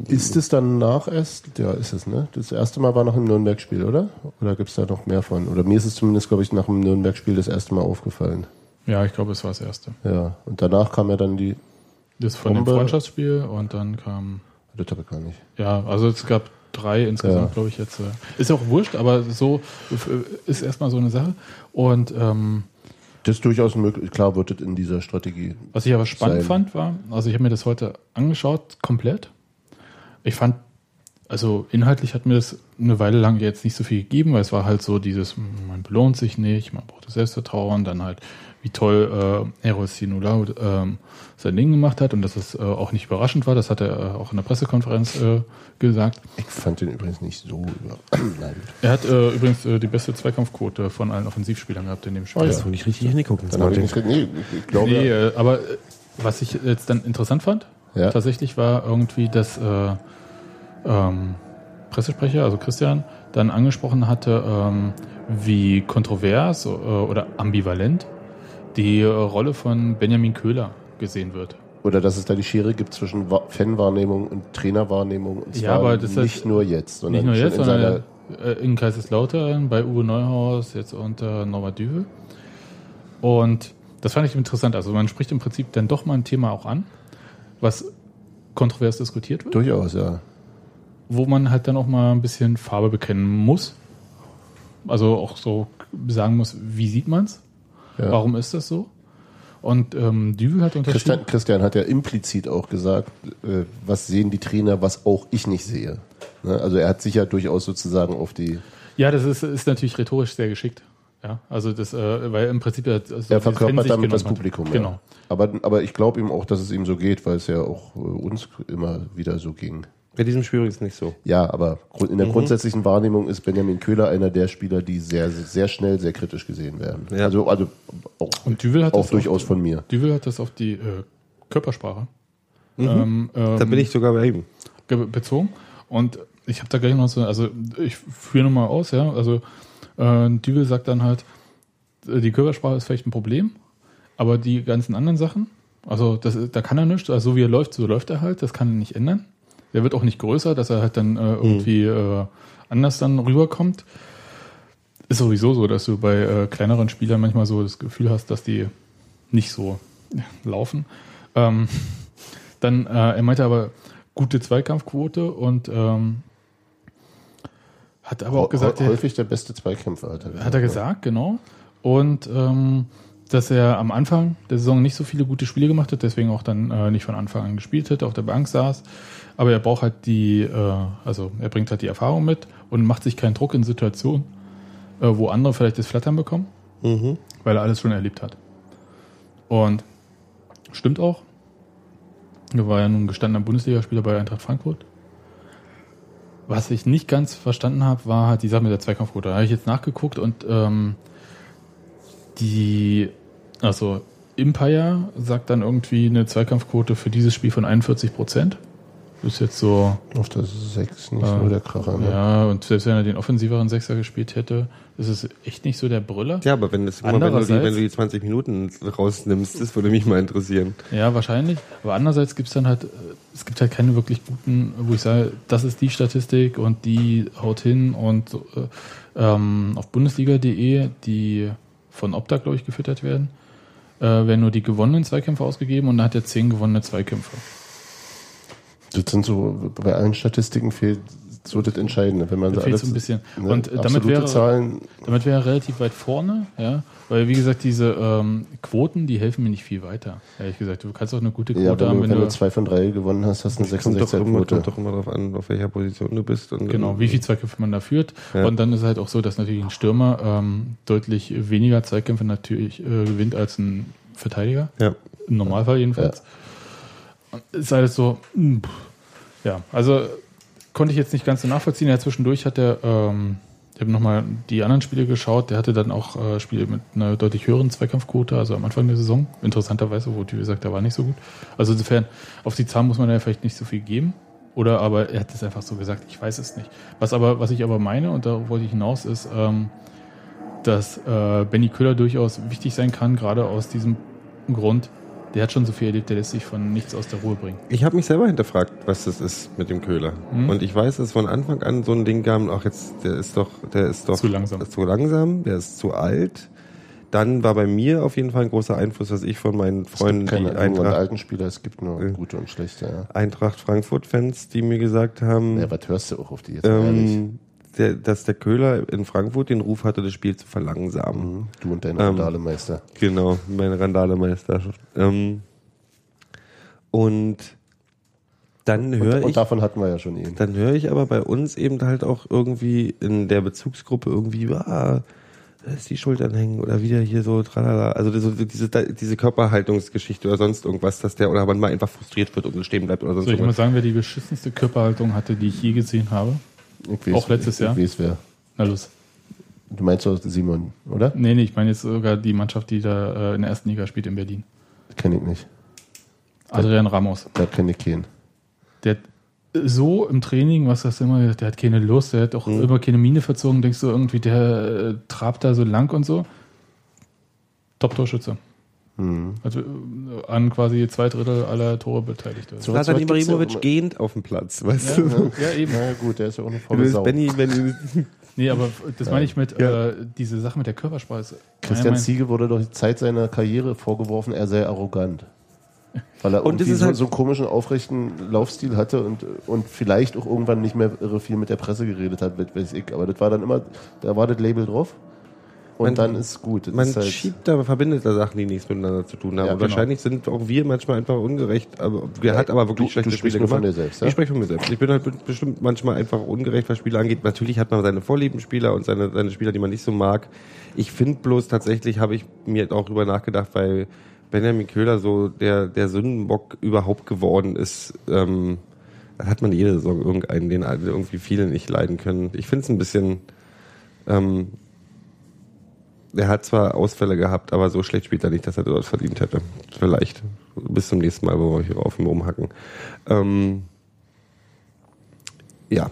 Ist es dann nach erst? Ja, ist es, ne? Das erste Mal war nach dem Nürnberg-Spiel, oder? Oder gibt's da noch mehr von? Oder mir ist es zumindest, glaube ich, nach dem Nürnberg-Spiel das erste Mal aufgefallen. Ja, ich glaube, es war das erste. Ja. Und danach kam ja dann die. Das von dem Bombe. Freundschaftsspiel und dann kam Das habe ich gar nicht. Ja, also es gab drei insgesamt, Ja. glaube ich jetzt. äh, Ist auch wurscht, aber so äh, ist erstmal so eine Sache. Und ähm, Das ist durchaus möglich. Klar wird es in dieser Strategie. was ich aber spannend Sein. fand, war, also ich habe mir das heute angeschaut, komplett. Ich fand, also inhaltlich hat mir das eine Weile lang jetzt nicht so viel gegeben, weil es war halt so dieses, man belohnt sich nicht, man braucht das Selbstvertrauen, dann halt, wie toll äh, Eros Sinula ähm, sein Ding gemacht hat und dass es äh, auch nicht überraschend war, das hat er äh, auch in der Pressekonferenz äh, gesagt. Ich fand den übrigens nicht so über. Nein. Er hat äh, übrigens äh, die beste Zweikampfquote von allen Offensivspielern gehabt in dem Spiel. Oh ja. Das nicht richtig hingucken. Dann habe ich nicht. Nee, ich glaube. Nee, äh, aber äh, was ich jetzt dann interessant fand, Ja. tatsächlich war irgendwie, dass äh, ähm, Pressesprecher, also Christian, dann angesprochen hatte, ähm, wie kontrovers äh, oder ambivalent die äh, Rolle von Benjamin Köhler gesehen wird. Oder dass es da die Schere gibt zwischen Wa- Fanwahrnehmung und Trainerwahrnehmung. Und zwar Ja, aber das heißt- nicht nur jetzt, sondern Nicht nur jetzt, in sondern äh, in Kaiserslautern, bei Uwe Neuhaus, jetzt unter Norbert Düvel. Und das fand ich interessant. Also man spricht im Prinzip dann doch mal ein Thema auch an, was kontrovers diskutiert wird, Durchaus, ja. wo man halt dann auch mal ein bisschen Farbe bekennen muss. Also auch so sagen muss, wie sieht man's? Ja. Warum ist das so? Und ähm, Düvel hat unterschieden. Christian, Christian hat ja implizit auch gesagt, äh, was sehen die Trainer, was auch ich nicht sehe. Ne? Also er hat sich ja durchaus sozusagen auf die. Ja, das ist, ist natürlich rhetorisch sehr geschickt. Ja, also das, äh, weil im Prinzip ja so er verkörpert damit das. Publikum. Ja. Genau. Aber, aber ich glaube ihm auch, dass es ihm so geht, weil es ja auch äh, uns immer wieder so ging. Bei diesem Spiel übrigens nicht so. Ja, aber in der Mhm. grundsätzlichen Wahrnehmung ist Benjamin Köhler einer der Spieler, die sehr, sehr schnell sehr kritisch gesehen werden. Ja. Also, also auch, Und Düvel hat auch das durchaus auf, von mir. Düvel hat das auf die äh, Körpersprache ähm, ähm, Da bin ich sogar bei ihm. ge- bezogen. Und ich habe da gleich noch so, also ich führe nochmal aus, ja. Also äh, Düvel sagt dann halt, die Körpersprache ist vielleicht ein Problem, aber die ganzen anderen Sachen, also das, da kann er nichts, also so wie er läuft, so läuft er halt, das kann er nicht ändern. Der wird auch nicht größer, dass er halt dann äh, irgendwie äh, anders dann rüberkommt. Ist sowieso so, dass du bei äh, kleineren Spielern manchmal so das Gefühl hast, dass die nicht so laufen. Ähm, dann, äh, er meinte aber gute Zweikampfquote und ähm, hat aber auch gesagt, Hä- er, häufig der beste Zweikämpfer, hat er gesagt. hat er gesagt, genau. Und ähm, dass er am Anfang der Saison nicht so viele gute Spiele gemacht hat, deswegen auch dann äh, nicht von Anfang an gespielt hat, auf der Bank saß. Aber er braucht halt die, äh, also er bringt halt die Erfahrung mit und macht sich keinen Druck in Situationen, äh, wo andere vielleicht das Flattern bekommen, Mhm. weil er alles schon erlebt hat. Und stimmt auch. Er war ja nun gestandener Bundesligaspieler bei Eintracht Frankfurt. Was ich nicht ganz verstanden habe, war halt die Sache mit der Zweikampfquote. Da habe ich jetzt nachgeguckt und ähm, die, also Empire sagt dann irgendwie eine Zweikampfquote für dieses Spiel von 41 Prozent. Ist jetzt so, Auf der 6 nicht Ah, so der Kracher. Ne? ja, und selbst wenn er den offensiveren Sechser gespielt hätte, ist es echt nicht so der Brüller. Ja, aber wenn, das, wenn, du die, wenn du die 20 Minuten rausnimmst, das würde mich mal interessieren. Ja, wahrscheinlich. Aber andererseits gibt es dann halt, äh, es gibt halt keine wirklich guten, wo ich sage, das ist die Statistik und die haut hin und äh, ähm, auf bundesliga.de, die von Opta, glaube ich, gefüttert werden, äh, werden nur die gewonnenen Zweikämpfe ausgegeben und da hat er zehn gewonnene Zweikämpfe. Das sind so, bei allen Statistiken fehlt so das Entscheidende. Wenn man Da fehlt alles, so ein bisschen. ne, Und damit wäre, Zahlen, damit wäre er relativ weit vorne, ja, weil wie gesagt, diese ähm, Quoten, die helfen mir nicht viel weiter. Ehrlich gesagt, du kannst auch eine gute Quote ja, wenn, haben, du, wenn, wenn du, du zwei von drei gewonnen hast, hast du eine Kommt doch, 66er-Quote. kommt doch immer darauf an, auf welcher Position du bist. Und Genau, wie viel Zweikämpfe man da führt. Ja. Und dann ist halt auch so, dass natürlich ein Stürmer ähm, deutlich weniger Zweikämpfe natürlich äh, gewinnt als ein Verteidiger. Ja. Im Normalfall jedenfalls. Und Ist halt so, mh, pff. ja, also konnte ich jetzt nicht ganz so nachvollziehen. Ja, zwischendurch hat er, ähm, ich habe nochmal die anderen Spiele geschaut, der hatte dann auch äh, Spiele mit einer deutlich höheren Zweikampfquote, also am Anfang der Saison. Interessanterweise, wo die gesagt, der war nicht so gut. Also insofern, auf die Zahlen muss man ja vielleicht nicht so viel geben. Oder aber er hat es einfach so gesagt, ich weiß es nicht. Was aber, was ich aber meine, und da wollte ich hinaus, ist, ähm, dass äh, Benny Köhler durchaus wichtig sein kann, gerade aus diesem Grund, der hat schon so viel erlebt, der lässt sich von nichts aus der Ruhe bringen. Ich habe mich selber hinterfragt, was das ist mit dem Köhler. Mhm. Und ich weiß, dass von Anfang an so ein Ding gab, auch jetzt, der ist doch, der ist doch Zu langsam. zu langsam, der ist zu alt. Dann war bei mir auf jeden Fall ein großer Einfluss, dass ich von meinen Freunden, es gibt die keine Eintracht. Eintracht, alten Spieler, es gibt nur Ja. gute und schlechte. Ja. Eintracht Frankfurt-Fans, die mir gesagt haben, Ja, was hörst du auch auf die jetzt? ehrlich? ähm, der, dass der Köhler in Frankfurt den Ruf hatte, das Spiel zu verlangsamen. Mhm. Du und dein ähm, Randalemeister. Genau, meine Randalemeister. Ähm, und dann höre Und, und ich, davon hatten wir ja schon ihn. dann höre ich aber bei uns eben halt auch irgendwie in der Bezugsgruppe irgendwie, ah, da ist die Schultern hängen oder wieder hier so, tralala. Also so diese, diese Körperhaltungsgeschichte oder sonst irgendwas, dass der oder man mal einfach frustriert wird und stehen bleibt oder sonst Soll ich mal irgendwas. sagen, wer die beschissenste Körperhaltung hatte, die ich je gesehen habe? Ich weiß- auch letztes Jahr? Ich weiß wer. Na los. Du meinst doch Simon, oder? Nee, nee, ich meine jetzt sogar die Mannschaft, die da äh, in der ersten Liga spielt in Berlin. Kenn ich nicht. Adrian Ramos. Da kenne ich keinen. Der hat so im Training, was das immer, der hat keine Lust, der hat auch Mhm. immer keine Miene verzogen, denkst du irgendwie, der äh, trabt da so lang und so. Top-Torschütze. Mhm. Also äh, an quasi zwei Drittel aller Tore beteiligt. So- Also. was Zlatan ja Ibrahimovic immer- gehend auf dem Platz, weißt Ja, du? ja, eben. Na ja, gut, der ist ja auch eine bist Sau. Benny, wenn du, Nee, aber das meine ich mit Ja. äh, diese Sache mit der Körpersprache. ist Christian Ziege wurde doch die Zeit seiner Karriere vorgeworfen, er sei arrogant. Weil er Und irgendwie ist so, halt- so einen komischen, aufrechten Laufstil hatte und, und vielleicht auch irgendwann nicht mehr irre viel mit der Presse geredet hat, weiß ich. Aber das war dann immer, da war das Label drauf. Und Man- dann ist gut. Das man ist halt, schiebt da, verbindet da Sachen, die nichts miteinander zu tun haben. Ja, genau. wahrscheinlich sind auch wir manchmal einfach ungerecht. Aber er Ja, hat aber wirklich du- schlechte du Spiele nur von gemacht. dir selbst, ja? Ich spreche von mir selbst. Ich bin halt bestimmt manchmal einfach ungerecht, was Spiele angeht. Natürlich hat man seine Vorliebenspieler und seine, seine Spieler, die man nicht so mag. Ich finde bloß tatsächlich, habe ich mir auch drüber nachgedacht, weil Benjamin Köhler so der, der Sündenbock überhaupt geworden ist. Ähm, dann hat man jede Saison irgendeinen, den irgendwie viele nicht leiden können. Ich finde es ein bisschen... Ähm, er hat zwar Ausfälle gehabt, aber so schlecht spielt er nicht, dass er dort verdient hätte. Vielleicht. Bis zum nächsten Mal, wo wir hier auf ihm rumhacken. Ähm, ja.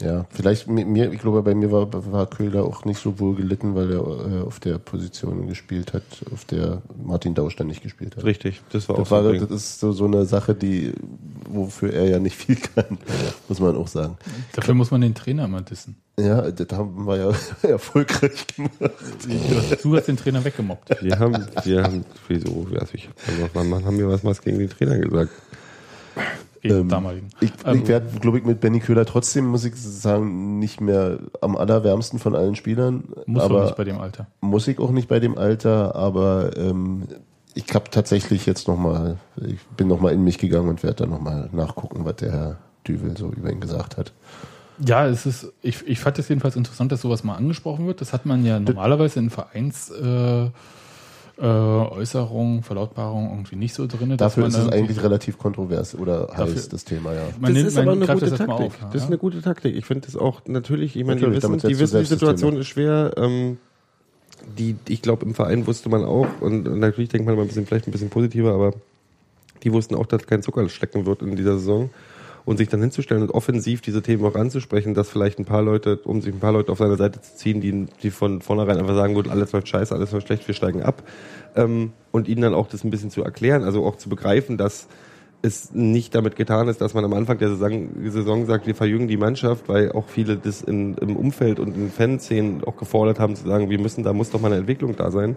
Ja, vielleicht mit mir, ich glaube, bei mir war, war Köhler auch nicht so wohl gelitten, weil er äh, auf der Position gespielt hat, auf der Martin Dausch dann nicht gespielt hat. Richtig. Das war auch Das, so war, ein Ding. das ist so, so eine Sache, die, wofür er ja nicht viel kann, muss man auch sagen. Dafür muss man den Trainer immer dissen. Ja, das haben wir ja erfolgreich gemacht. Du hast den Trainer weggemobbt. Wir haben, wir haben, wieso, also ich, wann, wann haben wir was, was gegen den Trainer gesagt? Ähm, damaligen. Ich, Ähm, ich werde, glaube ich, mit Benny Köhler trotzdem, muss ich sagen, nicht mehr am allerwärmsten von allen Spielern. muss aber nicht bei dem Alter. muss ich auch nicht bei dem Alter, aber ähm, ich habe tatsächlich jetzt nochmal, ich bin nochmal in mich gegangen und werde dann nochmal nachgucken, was der Herr Düvel so über ihn gesagt hat. Ja, es ist, ich, ich fand es jedenfalls interessant, dass sowas mal angesprochen wird. Das hat man ja normalerweise in Vereins äh, äh, Äußerungen, Verlautbarungen irgendwie nicht so drin. Dafür ist es eigentlich relativ kontrovers oder heiß, Dafür- das Thema, ja. Man nimmt, das ist aber eine gute das mal Taktik. auf, das ist eine gute Taktik. Ich finde das auch natürlich, ich meine, die wissen, die, wissen, die Situation ist schwer. Ähm, die, ich glaube, im Verein wusste man auch, und, und natürlich denkt man immer ein bisschen, vielleicht ein bisschen positiver, aber die wussten auch, dass kein Zucker stecken wird in dieser Saison. Und sich dann hinzustellen und offensiv diese Themen auch anzusprechen, dass vielleicht ein paar Leute, um sich ein paar Leute auf seine Seite zu ziehen, die, die von vornherein einfach sagen würden, alles läuft scheiße, alles läuft schlecht, wir steigen ab. Ähm, und ihnen dann auch das ein bisschen zu erklären, also auch zu begreifen, dass es nicht damit getan ist, dass man am Anfang der Saison, Saison sagt, wir verjüngen die Mannschaft, weil auch viele das in, im Umfeld und in Fanszenen auch gefordert haben, zu sagen, wir müssen, da muss doch mal eine Entwicklung da sein.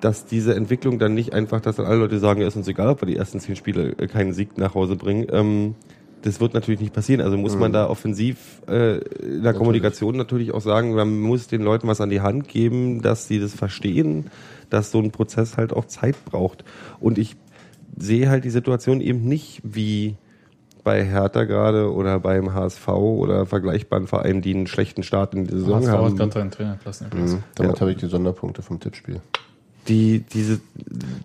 Dass diese Entwicklung dann nicht einfach, dass dann alle Leute sagen, ja, ist uns egal, ob wir die ersten zehn Spiele keinen Sieg nach Hause bringen. Ähm, das wird natürlich nicht passieren. Also muss man da offensiv äh, in der Kommunikation natürlich auch sagen, man muss den Leuten was an die Hand geben, dass sie das verstehen, dass so ein Prozess halt auch Zeit braucht. Und ich sehe halt die Situation eben nicht wie bei Hertha gerade oder beim HSV oder vergleichbaren Vereinen, die einen schlechten Start in die Saison HSV hat haben. gerade seinen Trainer entlassen übrigens. Mhm. Damit Ja. habe ich die Sonderpunkte vom Tippspiel. Die diese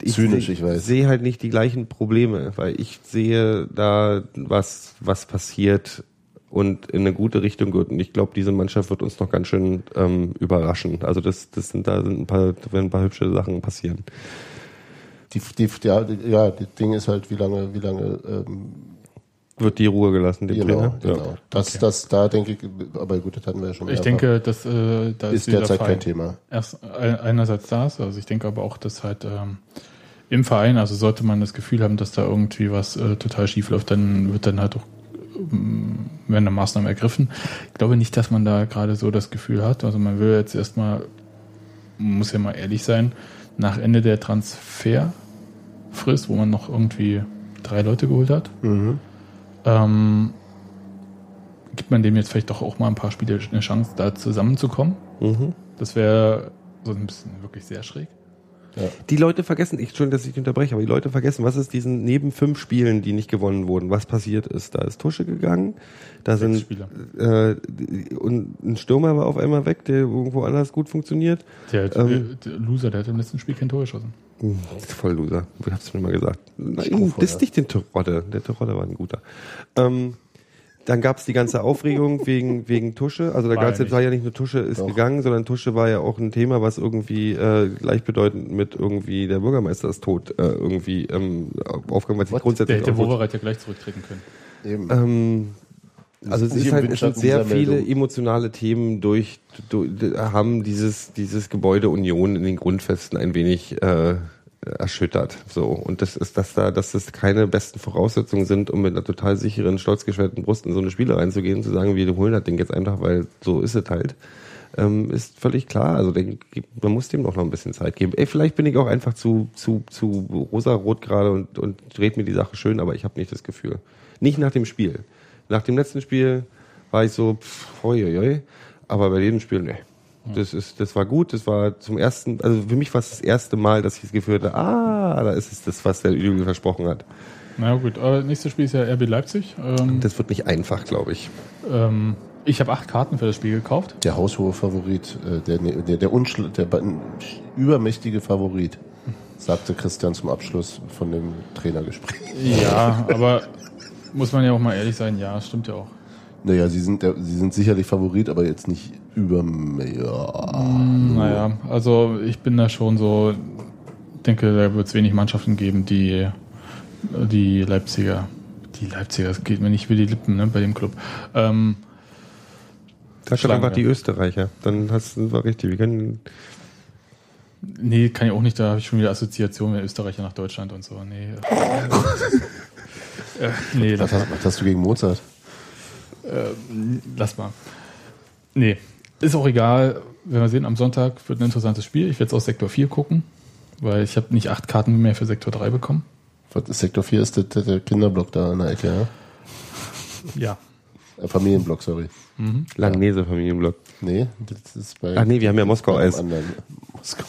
Zynisch, seh- ich weiß. sehe halt nicht die gleichen Probleme, weil ich sehe da was was passiert und in eine gute Richtung geht und ich glaube diese Mannschaft wird uns noch ganz schön ähm, überraschen. Also das das sind da sind ein paar werden ein paar hübsche Sachen passieren. Die, die, ja, die, ja, das Ding ist halt, wie lange, wie lange, ähm, Wird die Ruhe gelassen dem genau, Trainer? genau. Das, das, da denke ich, aber gut, das hatten wir ja schon Ich mehrfach. denke, dass äh, da ist dieser derzeit Verein kein Thema. Erst ein- einerseits das, also ich denke aber auch, dass halt ähm, im Verein, also sollte man das Gefühl haben, dass da irgendwie was äh, total schief läuft, dann wird dann halt auch ähm, werden da Maßnahmen ergriffen. Ich glaube nicht, dass man da gerade so das Gefühl hat. Also man will jetzt erstmal, muss ja mal ehrlich sein, nach Ende der Transferfrist, wo man noch irgendwie drei Leute geholt hat, Mhm. Ähm, gibt man dem jetzt vielleicht doch auch mal ein paar Spiele eine Chance, da zusammenzukommen. Mhm. Das wäre so ein bisschen wirklich sehr schräg. Die Leute vergessen, ich Entschuldigung, dass ich unterbreche, aber die Leute vergessen, was ist diesen neben fünf Spielen, die nicht gewonnen wurden, was passiert ist. Da ist Tusche gegangen, da Sechs sind Spieler. äh, und ein Stürmer war auf einmal weg, der irgendwo anders gut funktioniert. Der, Ähm. der Loser, der hat im letzten Spiel kein Tor geschossen. Voll Loser, ich hab's schon immer gesagt. Strohfeuer. das ist nicht den Terodde, der Terodde war ein guter. Ähm, dann gab's die ganze Aufregung wegen, wegen Tusche. Also da War gab's ja jetzt war ja nicht nur Tusche ist Doch. gegangen, sondern Tusche war ja auch ein Thema, was irgendwie äh, gleichbedeutend mit irgendwie der Bürgermeister ist tot äh, irgendwie ähm, aufgegangen, weil sich What? Der grundsätzlich hätte Wowereit ja gleich zurücktreten können. Eben. ähm, also es ist halt, es sind sehr viele Meldung. emotionale Themen durch, durch haben dieses dieses Gebäude Union in den Grundfesten ein wenig äh, erschüttert. So und das ist, dass da, dass das keine besten Voraussetzungen sind, um mit einer total sicheren, stolz geschwellten Brust in so eine Spiele reinzugehen, und zu sagen, wir holen das Ding jetzt einfach, weil so ist es halt. Ähm, ist völlig klar. Also den, man muss dem doch noch ein bisschen Zeit geben. Ey, vielleicht bin ich auch einfach zu zu zu rosarot gerade und und dreht mir die Sache schön, aber ich habe nicht das Gefühl. Nicht nach dem Spiel. Nach dem letzten Spiel war ich so, pff, hoi, hoi, hoi. aber bei jedem Spiel, nee. Das ist, das war gut, das war zum ersten, also für mich war es das erste Mal, dass ich das Gefühl hatte, ah, da ist es das, was der Übel versprochen hat. Na gut, aber nächstes Spiel ist ja RB Leipzig. Ähm, Das wird nicht einfach, glaube ich. ähm, ich habe acht Karten für das Spiel gekauft. Der haushohe Favorit, äh, der, der, der, unschl der übermächtige Favorit, sagte Christian zum Abschluss von dem Trainergespräch. Ja, aber muss man ja auch mal ehrlich sein, ja, stimmt ja auch. Naja, sie sind, der, sie sind sicherlich Favorit, aber jetzt nicht über, ja. Naja, also ich bin da schon so, denke, da wird es wenig Mannschaften geben, die die Leipziger, die Leipziger, das geht mir nicht über die Lippen ne, bei dem Club. Ähm, doch Schlagen einfach die Österreicher. Dann hast du war richtig. Wir können. nee, kann ich auch nicht, da habe ich schon wieder Assoziationen mit Österreicher nach Deutschland und so. Nee, äh, nee Was lass, hast, was hast du gegen Mozart? äh, lass mal. Nee, ist auch egal. Wenn wir sehen, am Sonntag wird ein interessantes Spiel. Ich werde es aus Sektor 4 gucken, weil ich habe nicht acht Karten mehr für Sektor 3 bekommen. Was Sektor 4 ist der, der, der Kinderblock da in der Ecke, ja? Ja. Äh, Familienblock, sorry. Langnese Familienblock. Nee, das ist bei. Ach nee, wir haben ja Moskau-Eis. Moskau.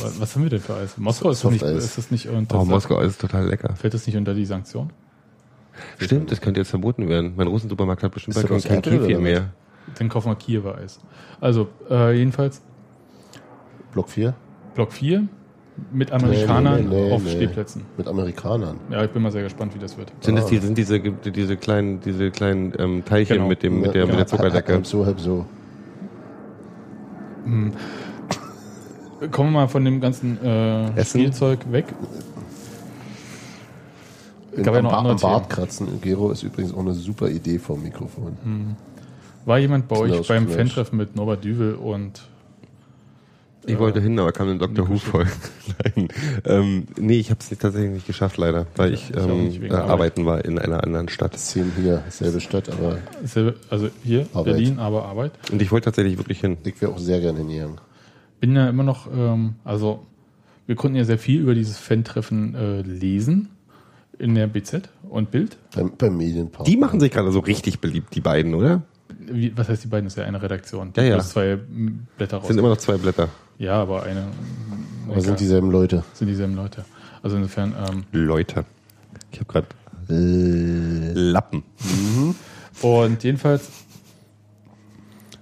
Was was haben wir denn für Eis? Moskau ist, doch nicht, ist das nicht unter, Oh, Moskau-Eis ist total lecker. fällt das nicht unter die Sanktion? Stimmt, das könnte jetzt verboten werden. Mein Russensupermarkt hat bestimmt bald kein Kefir mehr. Dann kaufen wir Kiewer Eis. Also, äh, jedenfalls Block 4? Block 4 mit Amerikanern Nee, nee, nee, auf nee. Stehplätzen. Mit Amerikanern. Ja, ich bin mal sehr gespannt, wie das wird. Sind das die, sind diese, diese kleinen, diese kleinen ähm, Teilchen Genau. mit dem, mit der, Ja, mit der halb- Zuckerdecke? Halb so, halb so. Kommen wir mal von dem ganzen äh? Spielzeug weg. Gab ja am, noch Ba- andere am Bart kratzen. Gero ist übrigens auch eine super Idee vom Mikrofon. Hm. War jemand bei euch beim knirsch. Fan-Treffen mit Norbert Düvel und Ich wollte hin, aber kam ein Dr. Who voll. Nein. Ähm, nee, ich habe es tatsächlich nicht geschafft, leider, weil ich, ich ähm, äh, Arbeit. arbeiten war in einer anderen Stadt. Zehn hier, selbe Stadt, aber selbe- also hier, Arbeit. Berlin, aber Arbeit. Und ich wollte tatsächlich wirklich hin. ich wäre auch sehr gerne hingegangen. Bin ja immer noch, ähm, also wir konnten ja sehr viel über dieses Fan-Treffen äh, lesen in der BZ und Bild. Beim, beim Medienpark. Die machen sich gerade so richtig beliebt, die beiden, oder? Wie, was heißt die beiden? Das ist ja eine Redaktion. Die Ja, ja. zwei Blätter raus. Sind immer noch zwei Blätter. ja, aber eine. aber sind dieselben Leute. sind dieselben Leute. Also insofern, ähm, Leute. Ich habe gerade Äh, Lappen. und jedenfalls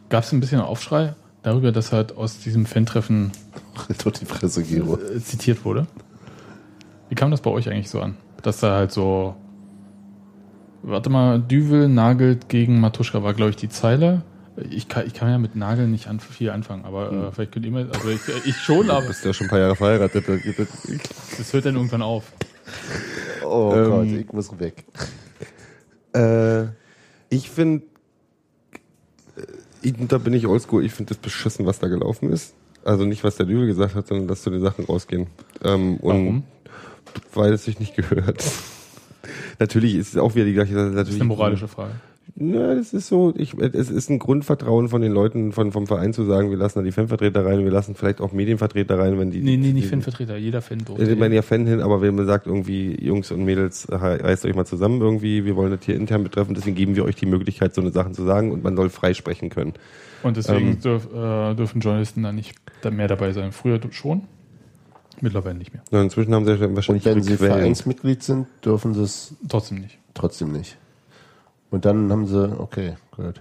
gab es ein bisschen Aufschrei darüber, dass halt aus diesem Fan-Treffen doch die Fresse, Gero. zitiert wurde. Wie kam das bei euch eigentlich so an? Dass da halt so. Warte mal, Düvel nagelt gegen Matuschka war, glaube ich, die Zeile. Ich kann, ich kann ja mit Nageln nicht an, viel anfangen, aber äh, vielleicht könnt ihr mir. Also ich, ich schon, Du aber bist ja schon ein paar Jahre verheiratet. Das- hört dann irgendwann auf. Oh Ähm, Gott, ich muss weg. Äh, ich finde, da bin ich oldschool, ich finde das beschissen, was da gelaufen ist. Also nicht, was der Dübel gesagt hat, sondern dass so die Sachen rausgehen. Ähm, und Warum? Weil es sich nicht gehört. Natürlich ist es auch wieder die gleiche Sache. Das ist eine moralische Frage. Ja, das ist so, ich, es ist ein Grundvertrauen von den Leuten, von, vom Verein zu sagen, wir lassen da die Fanvertreter rein, wir lassen vielleicht auch Medienvertreter rein, wenn die. Nee, nee, nicht die, Fanvertreter, jeder Fan Ich durfte. meine ja Fan hin, aber wenn man sagt irgendwie, Jungs und Mädels, äh, reißt euch mal zusammen irgendwie, wir wollen das hier intern betreffen, deswegen geben wir euch die Möglichkeit, so eine Sachen zu sagen und man soll frei sprechen können. Und deswegen Ähm, dürf, äh, dürfen Journalisten da nicht mehr dabei sein. Früher schon, mittlerweile nicht mehr. Ja, inzwischen haben sie ja Und wahrscheinlich wenn sie. Vereinsmitglied sind, dürfen sie es Trotzdem nicht. trotzdem nicht. Und dann haben sie, okay, gut.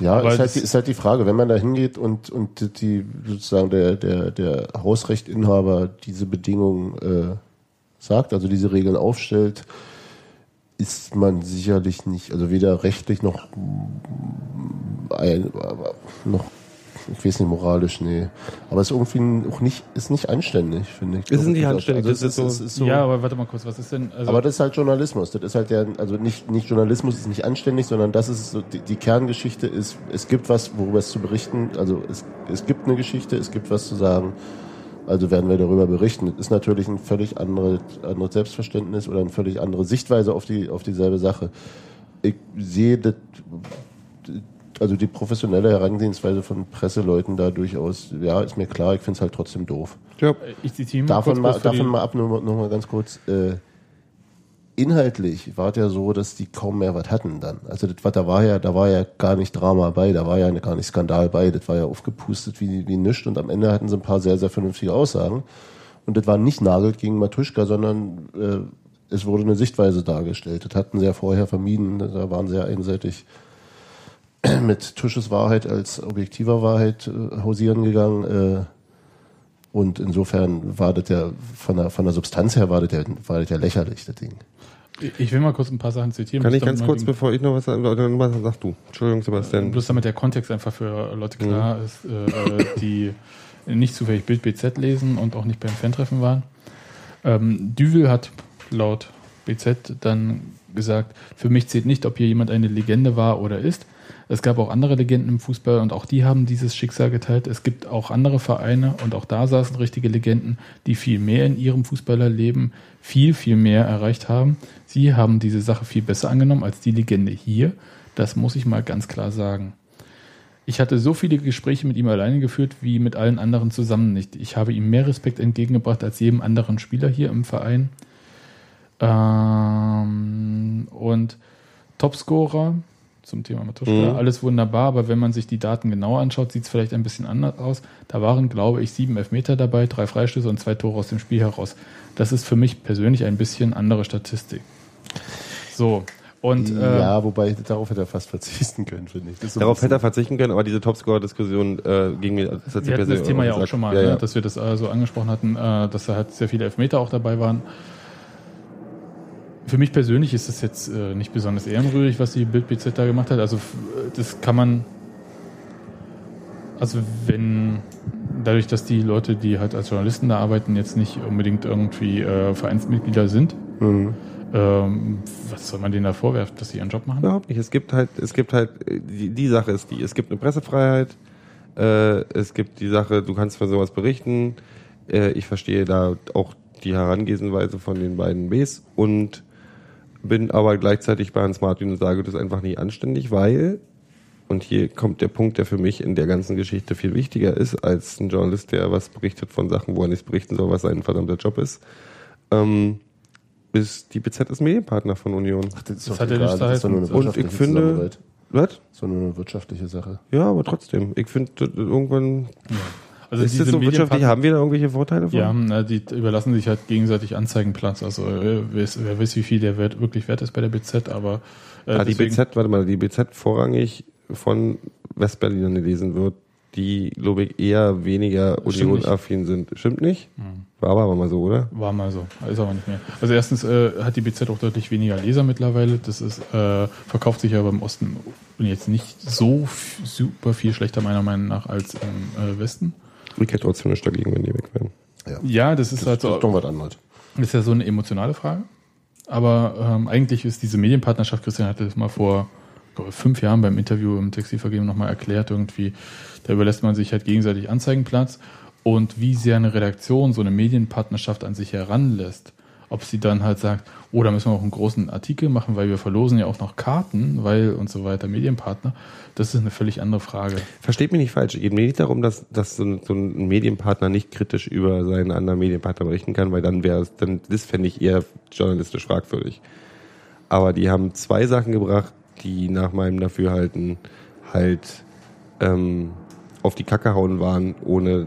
Ja, ist halt, die, ist halt die Frage, wenn man da hingeht und, und die sozusagen der, der, der Hausrechtinhaber diese Bedingungen äh, sagt, also diese Regeln aufstellt, ist man sicherlich nicht, also weder rechtlich noch mm, ein, aber noch, ich weiß nicht, moralisch, nee. Aber es ist irgendwie auch nicht, ist nicht anständig, finde ich. Ist nicht Also anständig, es das ist so- ist so Ja, aber warte mal kurz, was ist denn? Also, aber das ist halt Journalismus. Das ist halt der, also nicht, nicht Journalismus ist nicht anständig, sondern das ist so, die, die Kerngeschichte ist, es gibt was, worüber es zu berichten. Also es, es gibt eine Geschichte, es gibt was zu sagen. Also werden wir darüber berichten. Das ist natürlich ein völlig andere, anderes Selbstverständnis oder eine völlig andere Sichtweise auf die, auf dieselbe Sache. Ich sehe das, also die professionelle Herangehensweise von Presseleuten da durchaus, ja, ist mir klar, ich finde es halt trotzdem doof. Ja. ich zitiere mal Davon kurz mal, was davon mal ab, nur, noch mal ganz kurz. Äh, inhaltlich war es ja so, dass die kaum mehr was hatten dann. Also das war, da war ja, da war ja gar nicht Drama bei, da war ja gar nicht Skandal bei, das war ja aufgepustet wie, wie nichts und am Ende hatten sie ein paar sehr, sehr vernünftige Aussagen. Und das war nicht Nagel gegen Matuschka, sondern äh, es wurde eine Sichtweise dargestellt. Das hatten sie ja vorher vermieden, da waren sie ja einseitig mit Tusches Wahrheit als objektiver Wahrheit äh, hausieren gegangen. Äh, und insofern war das ja von der, von der Substanz her war das ja, war das ja lächerlich, das Ding. Ich will mal kurz ein paar Sachen zitieren. Kann ich ganz kurz, bevor ich noch was sage, sag du. Entschuldigung, Sebastian. bloß damit der Kontext einfach für Leute klar Mhm. ist, äh, die nicht zufällig Bild BZ lesen und auch nicht beim Fan-Treffen waren. Ähm, Düvel hat laut BZ dann gesagt, für mich zählt nicht, ob hier jemand eine Legende war oder ist. Es gab auch andere Legenden im Fußball und auch die haben dieses Schicksal geteilt. Es gibt auch andere Vereine und auch da saßen richtige Legenden, die viel mehr in ihrem Fußballerleben viel, viel mehr erreicht haben. Sie haben diese Sache viel besser angenommen als die Legende hier. Das muss ich mal ganz klar sagen. Ich hatte so viele Gespräche mit ihm alleine geführt wie mit allen anderen zusammen nicht. Ich habe ihm mehr Respekt entgegengebracht als jedem anderen Spieler hier im Verein. Ähm, und Topscorer zum Thema Matuschka, Mhm. alles wunderbar, aber wenn man sich die Daten genauer anschaut, sieht es vielleicht ein bisschen anders aus. Da waren, glaube ich, sieben Elfmeter dabei, drei Freistöße und zwei Tore aus dem Spiel heraus. Das ist für mich persönlich ein bisschen andere Statistik. So. Und äh, ja, wobei darauf hätte er fast verzichten können, finde ich. So Darauf hätte er verzichten können, aber diese Topscorer-Diskussion äh, ging mir sich wir hatten das Thema ja auch schon mal, Ja, ne, ja. dass wir das äh, so angesprochen hatten, äh, dass da halt sehr viele Elfmeter auch dabei waren. Für mich persönlich ist das jetzt äh, nicht besonders ehrenrührig, was die Bild BZ da gemacht hat. Also das kann man, also wenn dadurch, dass die Leute, die halt als Journalisten da arbeiten, jetzt nicht unbedingt irgendwie äh, Vereinsmitglieder sind, Mhm. ähm, was soll man denen da vorwerfen, dass sie ihren Job machen? Überhaupt nicht. Es gibt halt, es gibt halt, äh, die, die Sache ist die, es gibt eine Pressefreiheit, äh, es gibt die Sache, du kannst von sowas berichten. Äh, ich verstehe da auch die Herangehensweise von den beiden Bs und bin aber gleichzeitig bei Hans Martin und sage, das ist einfach nicht anständig, weil, und hier kommt der Punkt, der für mich in der ganzen Geschichte viel wichtiger ist, als ein Journalist, der was berichtet von Sachen, wo er nichts berichten soll, was sein verdammter Job ist, ähm, ist die BZ ist Medienpartner von Union. Ach, das ist Das doch hat er egal, nicht das ist nur eine. Und ich wirtschaftliche finde, was? Nur eine wirtschaftliche Sache. Ja, aber trotzdem. Ich finde, irgendwann Also ist das so wirtschaftlich. Haben wir da irgendwelche Vorteile von? Ja, na, die überlassen sich halt gegenseitig Anzeigenplatz. Also äh, wer, weiß- wer weiß, wie viel der Wert wirklich wert ist bei der BZ, aber äh, Ah, die BZ, warte mal, die BZ vorrangig von Westberlinern gelesen wird, die, glaube ich, eher weniger. Hm. Union-affin sind. Stimmt nicht? War aber mal so, oder? War mal so, ist aber nicht mehr. Also erstens äh, hat die BZ auch deutlich weniger Leser mittlerweile. Das ist äh, verkauft sich aber im Osten jetzt nicht so super viel schlechter meiner Meinung nach als im äh, Westen. Ich hätte trotzdem nicht dagegen, wenn die weg wären. Ja, das ist Das halt ist so. doch was anderes. Das ist ja so eine emotionale Frage. Aber ähm, eigentlich ist diese Medienpartnerschaft, Christian hatte das mal vor glaube, fünf Jahren beim Interview im Textilvergeben nochmal erklärt, irgendwie, da überlässt man sich halt gegenseitig Anzeigenplatz und wie sehr eine Redaktion so eine Medienpartnerschaft an sich heranlässt. Ob sie dann halt sagt, oh, da müssen wir auch einen großen Artikel machen, weil wir verlosen ja auch noch Karten, weil und so weiter, Medienpartner, das ist eine völlig andere Frage. Versteht mich nicht falsch. Geht mir nicht darum, dass, dass so, ein, so ein Medienpartner nicht kritisch über seinen anderen Medienpartner berichten kann, weil dann wäre es, dann, das fände ich eher journalistisch fragwürdig. Aber die haben zwei Sachen gebracht, die nach meinem Dafürhalten halt ähm, auf die Kacke hauen waren, ohne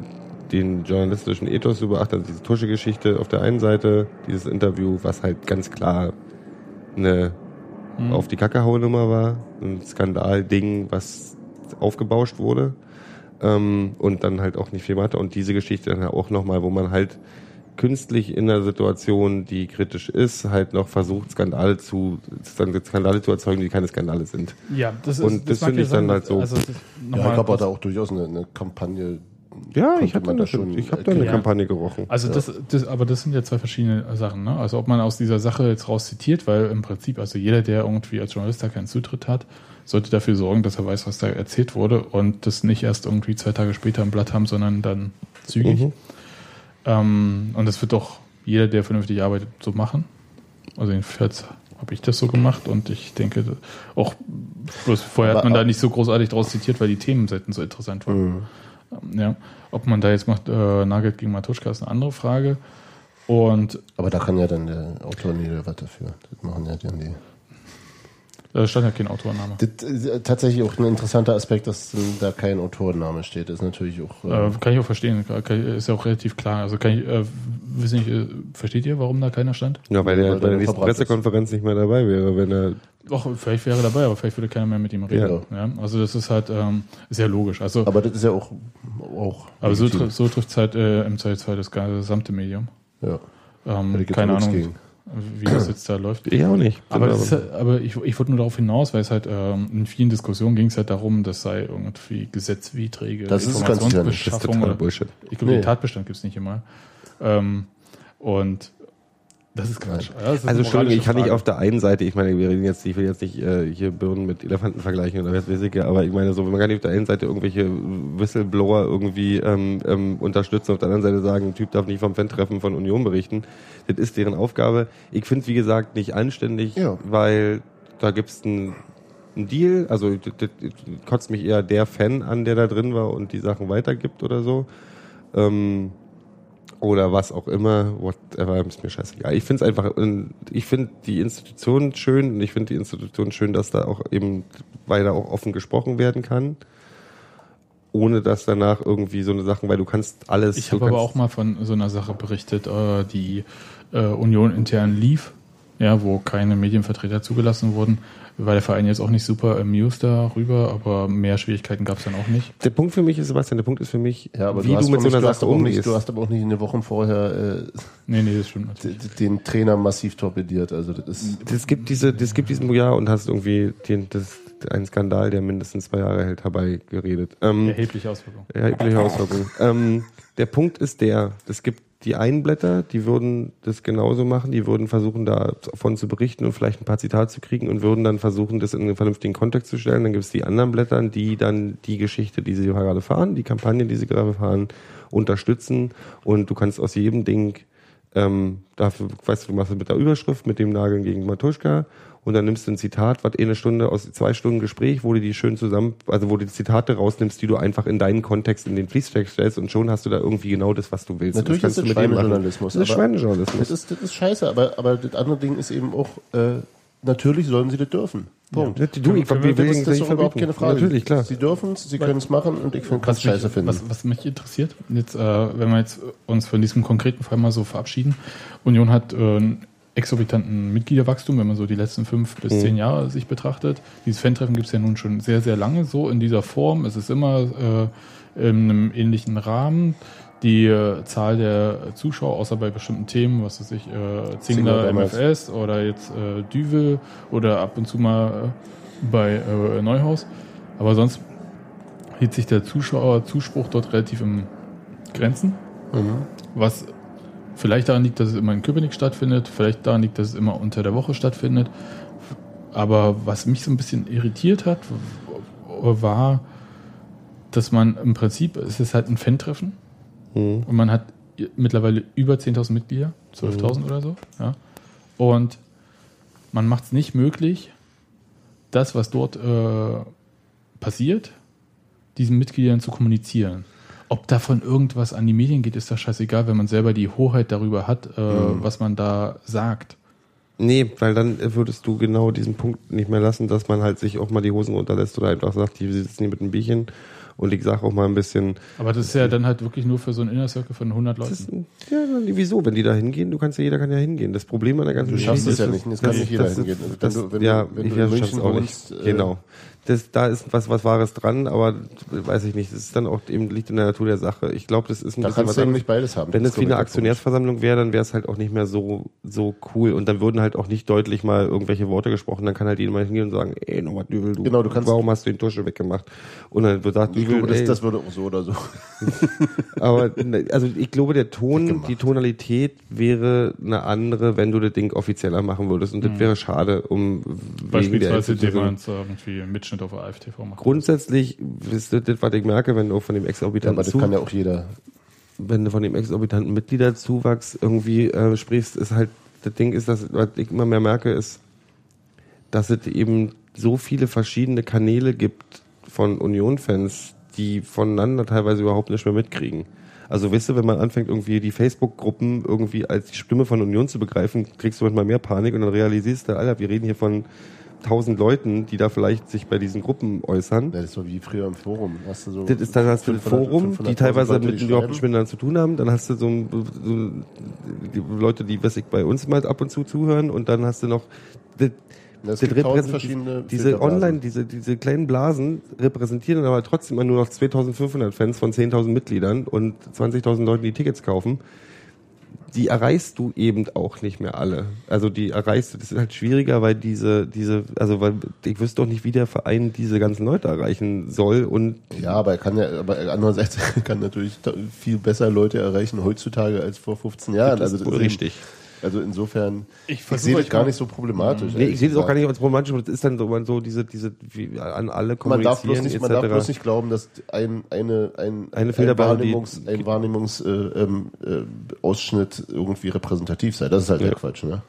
den journalistischen Ethos zu beachten. Also diese Tusche-Geschichte auf der einen Seite, dieses Interview, was halt ganz klar eine auf die Kacke-Hau-Nummer war, ein Skandal-Ding, was aufgebauscht wurde ähm, und dann halt auch nicht viel Mathe und diese Geschichte dann auch nochmal, wo man halt künstlich in einer Situation, die kritisch ist, halt noch versucht, Skandale zu, Skandale zu erzeugen, die keine Skandale sind. Ja, das Und das mag finde ich dann halt so- Also, das- Ja, ich glaube, da auch durchaus eine, eine Kampagne. Ja, ich habe da da schon, ich habe da eine erklären. Kampagne gerochen. Also das, das, aber das sind ja zwei verschiedene Sachen. Ne? Also ob man aus dieser Sache jetzt raus zitiert, weil im Prinzip, also jeder, der irgendwie als Journalist da keinen Zutritt hat, sollte dafür sorgen, dass er weiß, was da erzählt wurde und das nicht erst irgendwie zwei Tage später im Blatt haben, sondern dann zügig. Mhm. Ähm, und das wird doch jeder, der vernünftig arbeitet, so machen. Also jedenfalls habe ich das so gemacht und ich denke auch, bloß vorher Aber- hat man da nicht so großartig draus zitiert, weil die Themenseiten so interessant waren. Ja, ob man da jetzt macht, äh, Nagel gegen Matuschka ist eine andere Frage. Und Aber da kann ja dann der Autor nie was dafür. Das machen ja dann die. Da stand ja kein Autorname. Das ist äh, tatsächlich auch ein interessanter Aspekt, dass da kein Autorenname steht. Das ist natürlich auch. Äh, Äh, kann ich auch verstehen, ist ja auch relativ klar. Also kann ich, äh, wissen nicht, äh, versteht ihr, warum da keiner stand? Ja, weil Weil bei der nächsten verbrannt ist. Pressekonferenz nicht mehr dabei wäre, wenn er Doch, vielleicht wäre er dabei, aber vielleicht würde keiner mehr mit ihm reden. Ja. also das ist halt ähm, sehr logisch. Also, aber, aber das ist ja auch. auch so, legitim. trifft so trifft es halt äh, im Zweifelsfall das gesamte Medium. Ja. Ähm, keine Ahnung, gegen. Wie das jetzt da läuft. ich auch nicht. Aber, ist, aber ich, ich wollte nur darauf hinaus, weil es halt ähm, in vielen Diskussionen ging es halt darum, das sei irgendwie gesetzwidrige Das ist ganz nicht. das ist Informationsbeschaffung oder Bullshit. Ich glaube, Nee. den Tatbestand gibt es nicht immer. Ähm, und das ist Quatsch. Ja, das ist Also Entschuldigung, ich kann nicht Frage. auf der einen Seite, ich meine, wir reden jetzt, ich will jetzt nicht äh, hier Birnen mit Elefanten vergleichen oder was weiß ich, aber ich meine so, man kann nicht auf der einen Seite irgendwelche Whistleblower irgendwie ähm, ähm, unterstützen, auf der anderen Seite sagen, ein Typ darf nicht vom Fan-Treffen von Union berichten. Das ist deren Aufgabe. Ich finde es, wie gesagt, nicht anständig, Ja. weil da gibt's ein ein Deal, also das, das kotzt mich eher der Fan an, der da drin war und die Sachen weitergibt oder so. Ähm, oder was auch immer, whatever, ist mir scheißegal. Ich finde es einfach, ich finde die Institution schön und ich finde die Institution schön, dass da auch eben weiter auch offen gesprochen werden kann. Ohne dass danach irgendwie so eine Sachen, weil du kannst alles. Ich habe aber auch mal von so einer Sache berichtet, äh, die äh, Union intern lief, ja, wo keine Medienvertreter zugelassen wurden war der Verein jetzt auch nicht super amused darüber, aber mehr Schwierigkeiten gab es dann auch nicht. Der Punkt für mich ist, Sebastian, der Punkt ist für mich, ja, wie du, du mit so einer Sache umgehst. du hast aber auch nicht in den Wochen vorher äh, nee, nee, das stimmt den Trainer massiv torpediert. Also das, ist das gibt diese, das gibt diesen Jahr und hast irgendwie den, das, einen Skandal, der mindestens zwei Jahre hält, herbeigeredet. Ähm, erhebliche Auswirkungen. Erhebliche Auswirkungen. ähm, der Punkt ist der, es gibt die einen Blätter, die würden das genauso machen, die würden versuchen, davon zu berichten und vielleicht ein paar Zitate zu kriegen und würden dann versuchen, das in einen vernünftigen Kontext zu stellen. Dann gibt es die anderen Blätter, die dann die Geschichte, die sie gerade fahren, die Kampagne, die sie gerade fahren, unterstützen. Und du kannst aus jedem Ding, ähm, dafür, weißt du, du machst es mit der Überschrift, mit dem Nageln gegen Matuschka und dann nimmst du ein Zitat, was eh eine Stunde aus zwei Stunden Gespräch, wo du die schön zusammen, also wo du die Zitate rausnimmst, die du einfach in deinen Kontext in den Fließtext stellst und schon hast du da irgendwie genau das, was du willst. Natürlich das ist das Schweinejournalismus. Das ist Schweinejournalismus. Das ist, das ist scheiße, aber, aber das andere Ding ist eben auch, äh, natürlich sollen sie das dürfen. Punkt. Ja, du, ich, wir, wir, das, das ist überhaupt keine Frage. Natürlich, klar. Sie dürfen es, sie können es machen und ich finde es scheiße finden. Was, was mich interessiert, jetzt, äh, wenn wir jetzt uns von diesem konkreten Fall mal so verabschieden, Union hat äh, exorbitanten Mitgliederwachstum, wenn man so die letzten fünf bis mhm. zehn Jahre sich betrachtet. Dieses Fan-Treffen gibt es ja nun schon sehr, sehr lange so in dieser Form. Es ist immer äh, in einem ähnlichen Rahmen. Die äh, Zahl der Zuschauer, außer bei bestimmten Themen, was weiß ich, äh, Zingler MFS oder jetzt äh, Düvel oder ab und zu mal äh, bei äh, Neuhaus. Aber sonst hielt sich der Zuschauerzuspruch dort relativ im Grenzen. Mhm. Was Vielleicht daran liegt, dass es immer in Köpenick stattfindet, vielleicht daran liegt, dass es immer unter der Woche stattfindet. Aber was mich so ein bisschen irritiert hat, war, dass man im Prinzip, es ist halt ein Fan-Treffen mhm. und man hat mittlerweile über 10.000 Mitglieder, 12.000 mhm. oder so. Ja. Und man macht es nicht möglich, das, was dort äh, passiert, diesen Mitgliedern zu kommunizieren. Ob davon irgendwas an die Medien geht, ist doch scheißegal, wenn man selber die Hoheit darüber hat, äh, mhm. was man da sagt. Nee, weil dann würdest du genau diesen Punkt nicht mehr lassen, dass man halt sich auch mal die Hosen runterlässt oder einfach sagt, die sitzen hier mit einem Bierchen und ich sage auch mal ein bisschen. Aber das ist ja dann halt wirklich nur für so einen Inner Circle von 100 Leuten. Ist, ja, wieso? Wenn die da hingehen, du kannst ja, jeder kann ja hingehen. Das Problem an der ganzen Geschichte ist. Du schaffst es ja nicht, es kann nicht jeder hingehen. Das, wenn du, wenn ja, du, wenn du in München wohnst, äh, genau das, da ist was, was Wahres dran, aber weiß ich nicht, das ist dann auch eben liegt in der Natur der Sache. Ich glaube, das ist ein da bisschen kannst was du nicht beides haben. Wenn es wie eine Aktionärsversammlung wäre, dann wäre es halt auch nicht mehr so, so cool und dann würden halt auch nicht deutlich mal irgendwelche Worte gesprochen. Dann kann halt mal hingehen und sagen, ey, nochmal Dübel, du, genau, du kannst warum hast du den Tusche weggemacht? Und dann wird sagt, Dübel, glaube, das, das würde auch so oder so. aber, also ich glaube, der Ton, die Tonalität wäre eine andere, wenn du das Ding offizieller machen würdest und das mhm. wäre schade, um wegen der Institution. irgendwie Mitschnitt Ausschnitt auf der AFTV machen. Grundsätzlich ist das, was ich merke, wenn du von dem exorbitanten ja, aber das kann ja auch jeder. Wenn du von dem exorbitanten Mitgliederzuwachs irgendwie äh, sprichst, ist halt, das Ding ist, dass, was ich immer mehr merke, ist, dass es eben so viele verschiedene Kanäle gibt von Union-Fans, die voneinander teilweise überhaupt nicht mehr mitkriegen. Also weißt du, wenn man anfängt, irgendwie die Facebook-Gruppen irgendwie als die Stimme von Union zu begreifen, kriegst du manchmal mehr Panik und dann realisierst du, Alter, wir reden hier von tausend Leuten, die da vielleicht sich bei diesen Gruppen äußern. das ist so wie früher im Forum. Hast du so das ist dann hast du ein Forum, die teilweise Leute, mit miteinander zu tun haben. Dann hast du so, so die Leute, die was ich bei uns mal ab und zu zuhören und dann hast du noch das, das verschiedene diese Online, diese, diese kleinen Blasen repräsentieren aber trotzdem immer nur noch 2500 Fans von 10.000 Mitgliedern und 20.000 Leuten, die Tickets kaufen die erreichst du eben auch nicht mehr alle. Also die erreichst du, das ist halt schwieriger, weil diese, diese, also weil ich wüsste doch nicht, wie der Verein diese ganzen Leute erreichen soll und. Ja, aber er kann ja, aber andererseits kann natürlich viel besser Leute erreichen heutzutage als vor 15 Jahren. Das also das ist richtig. Also insofern, ich, ich sehe das gar nicht so problematisch. Nee, ich sehe das auch gar nicht als problematisch, aber das ist dann so, man so diese, diese, wie an alle kommunizieren man darf bloß nicht, Man darf bloß nicht glauben, dass ein, eine, ein, eine ein Wahrnehmungs, ein Wahrnehmungsausschnitt äh, ähm, äh, irgendwie repräsentativ sei. Das ist halt ja. der Quatsch, ne?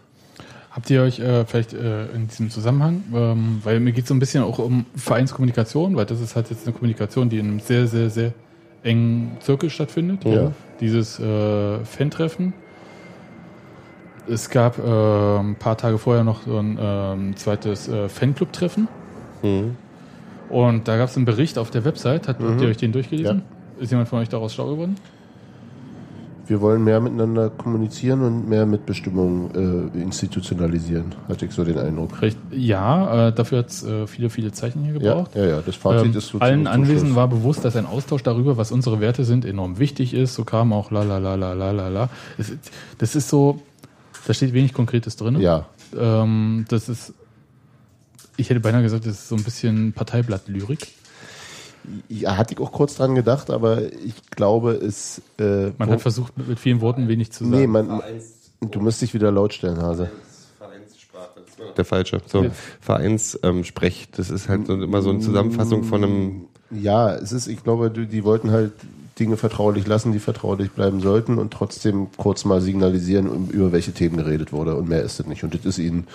Habt ihr euch äh, vielleicht äh, in diesem Zusammenhang, ähm, weil mir geht es so ein bisschen auch um Vereinskommunikation, weil das ist halt jetzt eine Kommunikation, die in einem sehr, sehr, sehr engen Zirkel stattfindet. Ja. dieses äh, Fan-Treffen. Es gab äh, ein paar Tage vorher noch so ein ähm, zweites äh, Fanclub-Treffen. Mhm. Und da gab es einen Bericht auf der Website. Hat, Mhm. Habt ihr euch den durchgelesen? Ist jemand von euch daraus schlau geworden? Wir wollen mehr miteinander kommunizieren und mehr Mitbestimmung äh, institutionalisieren, hatte ich so den Eindruck. Recht, ja, äh, dafür hat es äh, viele, viele Zeichen hier Ja, gebraucht. ja, ja, das Fazit Ähm, ist so allen Anwesenden war bewusst, dass ein Austausch darüber, was unsere Werte sind, enorm wichtig ist. So kam auch la la la la la la la. Das ist so, da steht wenig Konkretes drin. Ja, Ähm, das ist, ich hätte beinahe gesagt, das ist so ein bisschen Parteiblatt-Lyrik. ja, hatte ich auch kurz dran gedacht, aber ich glaube, es. Äh, Man hat versucht, mit, vielen Worten wenig zu sagen. Nee, man, du musst dich wieder laut stellen, Hase. Vereinssprache. Der falsche. So, Vereinssprech, ähm, das ist halt so, immer so eine Zusammenfassung von einem. Ja, es ist, ich glaube, die, die wollten halt Dinge vertraulich lassen, die vertraulich bleiben sollten und trotzdem kurz mal signalisieren, über welche Themen geredet wurde. Und mehr ist das nicht. Und das ist ihnen,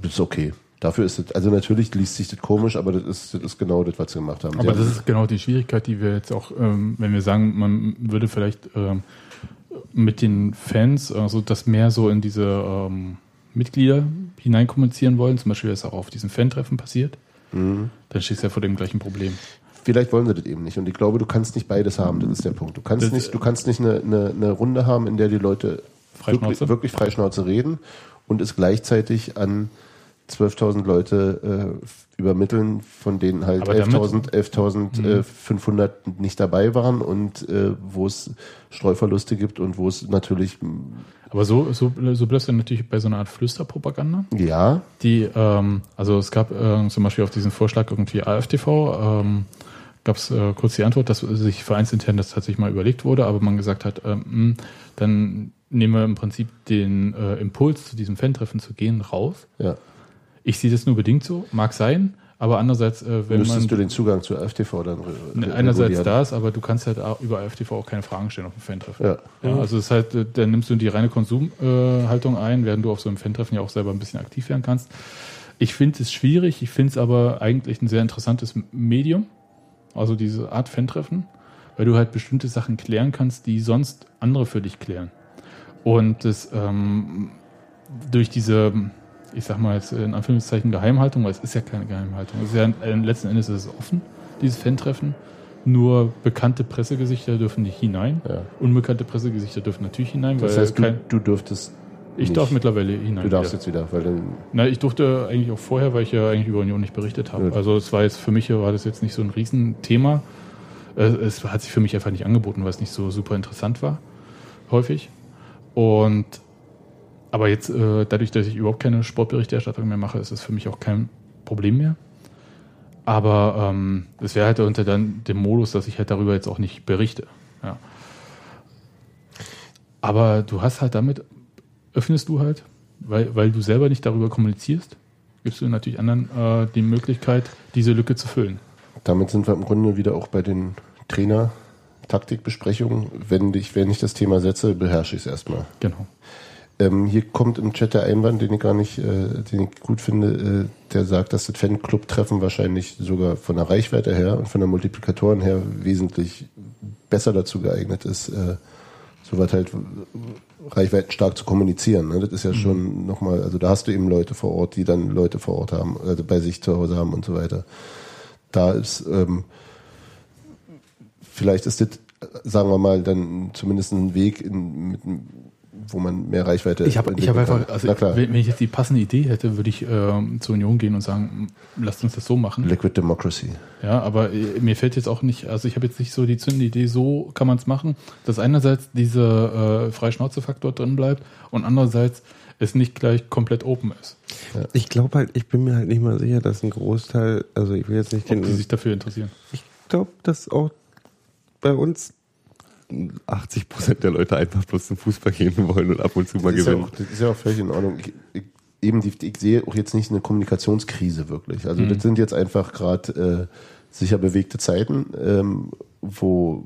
das ist okay. Dafür ist es, also natürlich liest sich das komisch, aber das ist, das ist genau das, was sie gemacht haben. Aber Sie das ist genau die Schwierigkeit, die wir jetzt auch, ähm, wenn wir sagen, man würde vielleicht ähm, mit den Fans also das mehr so in diese ähm, Mitglieder hineinkommunizieren wollen, zum Beispiel ist auch auf diesen Fan-Treffen passiert, Mhm. dann stehst du ja vor dem gleichen Problem. Vielleicht wollen sie das eben nicht. Und ich glaube, du kannst nicht beides haben. Das ist der Punkt. Du kannst Das- nicht, du kannst nicht eine, eine, eine Runde haben, in der die Leute wirklich, wirklich freischnauze reden und es gleichzeitig an 12.000 Leute äh, übermitteln, von denen halt Aber damit- 11.000 11.500 nicht dabei waren und äh, wo es Streuverluste gibt und wo es natürlich, Aber so, so, so bleibst du natürlich bei so einer Art Flüsterpropaganda. ja, Die, ähm, also es gab äh, zum Beispiel auf diesen Vorschlag irgendwie AfTV, ähm, gab es äh, kurz die Antwort, dass sich vereinsintern das tatsächlich mal überlegt wurde, aber man gesagt hat, ähm, mh, dann nehmen wir im Prinzip den äh, Impuls, zu diesem Fan-Treffen zu gehen, raus. ja. Ich sehe das nur bedingt so, mag sein, aber andererseits, äh, wenn Müsstest man du den Zugang zu AfTV dann Ne, einerseits das, aber du kannst halt auch über AfTV auch keine Fragen stellen auf dem Fan-Treffen. Ja. Ja, also es ist halt, äh, dann nimmst du die reine Konsumhaltung äh, Haltung ein, während du auf so einem Fan-Treffen ja auch selber ein bisschen aktiv werden kannst. Ich finde es schwierig, ich finde es aber eigentlich ein sehr interessantes Medium, also diese Art Fan-Treffen, weil du halt bestimmte Sachen klären kannst, die sonst andere für dich klären. Und das ähm, durch diese, ich sag mal jetzt in Anführungszeichen Geheimhaltung, weil es ist ja keine Geheimhaltung, es ist ja äh, letzten Endes ist es offen, dieses Fan-Treffen. Nur bekannte Pressegesichter dürfen nicht hinein. Ja. Unbekannte Pressegesichter dürfen natürlich hinein, Das heißt, du, du dürftest, ich nicht. darf mittlerweile hinein. du darfst jetzt wieder, weil dann Na, ich durfte eigentlich auch vorher, weil ich ja eigentlich über Union nicht berichtet habe. Also es war jetzt für mich war das jetzt nicht so ein Riesenthema. Äh, Es hat sich für mich einfach nicht angeboten, weil es nicht so super interessant war, häufig. Und aber jetzt, äh, dadurch, dass ich überhaupt keine Sportberichterstattung mehr mache, ist es für mich auch kein Problem mehr. Aber ähm, es wäre halt unter dann dem Modus, dass ich halt darüber jetzt auch nicht berichte. Ja. Aber du hast halt damit, öffnest du halt, weil, weil du selber nicht darüber kommunizierst, gibst du natürlich anderen äh, die Möglichkeit, diese Lücke zu füllen. Damit sind wir im Grunde wieder auch bei den Trainer-Taktikbesprechungen. Wenn ich, wenn ich das Thema setze, beherrsche ich es erstmal. Genau. Ähm, hier kommt im Chat der Einwand, den ich gar nicht, äh, den ich gut finde, äh, der sagt, dass das Fanclub-Treffen wahrscheinlich sogar von der Reichweite her und von der Multiplikatoren her wesentlich besser dazu geeignet ist, äh, soweit halt reichweitenstark zu kommunizieren. Ne? Das ist ja Mhm. schon nochmal, also da hast du eben Leute vor Ort, die dann Leute vor Ort haben, also bei sich zu Hause haben und so weiter. Da ist, ähm, vielleicht ist das, sagen wir mal, dann zumindest ein Weg, in, mit, wo man mehr Reichweite Ich habe ich hab einfach, also wenn, wenn ich jetzt die passende Idee hätte, würde ich ähm, zur Union gehen und sagen, lasst uns das so machen. Liquid Democracy. Ja, aber äh, mir fällt jetzt auch nicht, also ich habe jetzt nicht so die zündende Idee, so kann man es machen, dass einerseits dieser äh, Freischnauze-Faktor drin bleibt und andererseits es nicht gleich komplett open ist, Ich glaube halt, ich bin mir halt nicht mal sicher, dass ein Großteil, also ich will jetzt nicht ob den. die sich dafür interessieren. Ich glaube, dass auch bei uns 80 Prozent der Leute einfach bloß zum Fußball gehen wollen und ab und zu mal Das ist, ja gewinnen. auch, das ist ja auch völlig in Ordnung. Ich, ich, eben die, ich sehe auch jetzt nicht eine Kommunikationskrise wirklich. Also Mhm. das sind jetzt einfach gerade äh, sicher bewegte Zeiten, ähm, wo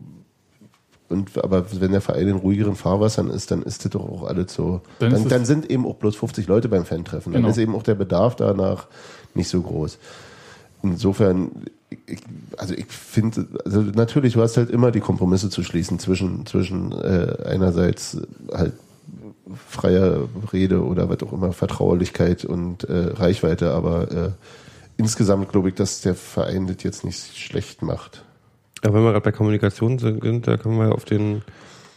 und aber wenn der Verein in ruhigeren Fahrwassern ist, dann ist das doch auch alles so. Dann Dann, dann, sind eben auch bloß 50 Leute beim Fan-Treffen. Dann Genau. ist eben auch der Bedarf danach nicht so groß. insofern, ich, also ich finde, also natürlich, du hast halt immer die Kompromisse zu schließen zwischen, zwischen äh, einerseits halt freier Rede oder was auch immer, Vertraulichkeit und äh, Reichweite, aber äh, insgesamt glaube ich, dass der Verein das jetzt nicht schlecht macht. Aber wenn wir gerade bei Kommunikation sind, da können wir auf den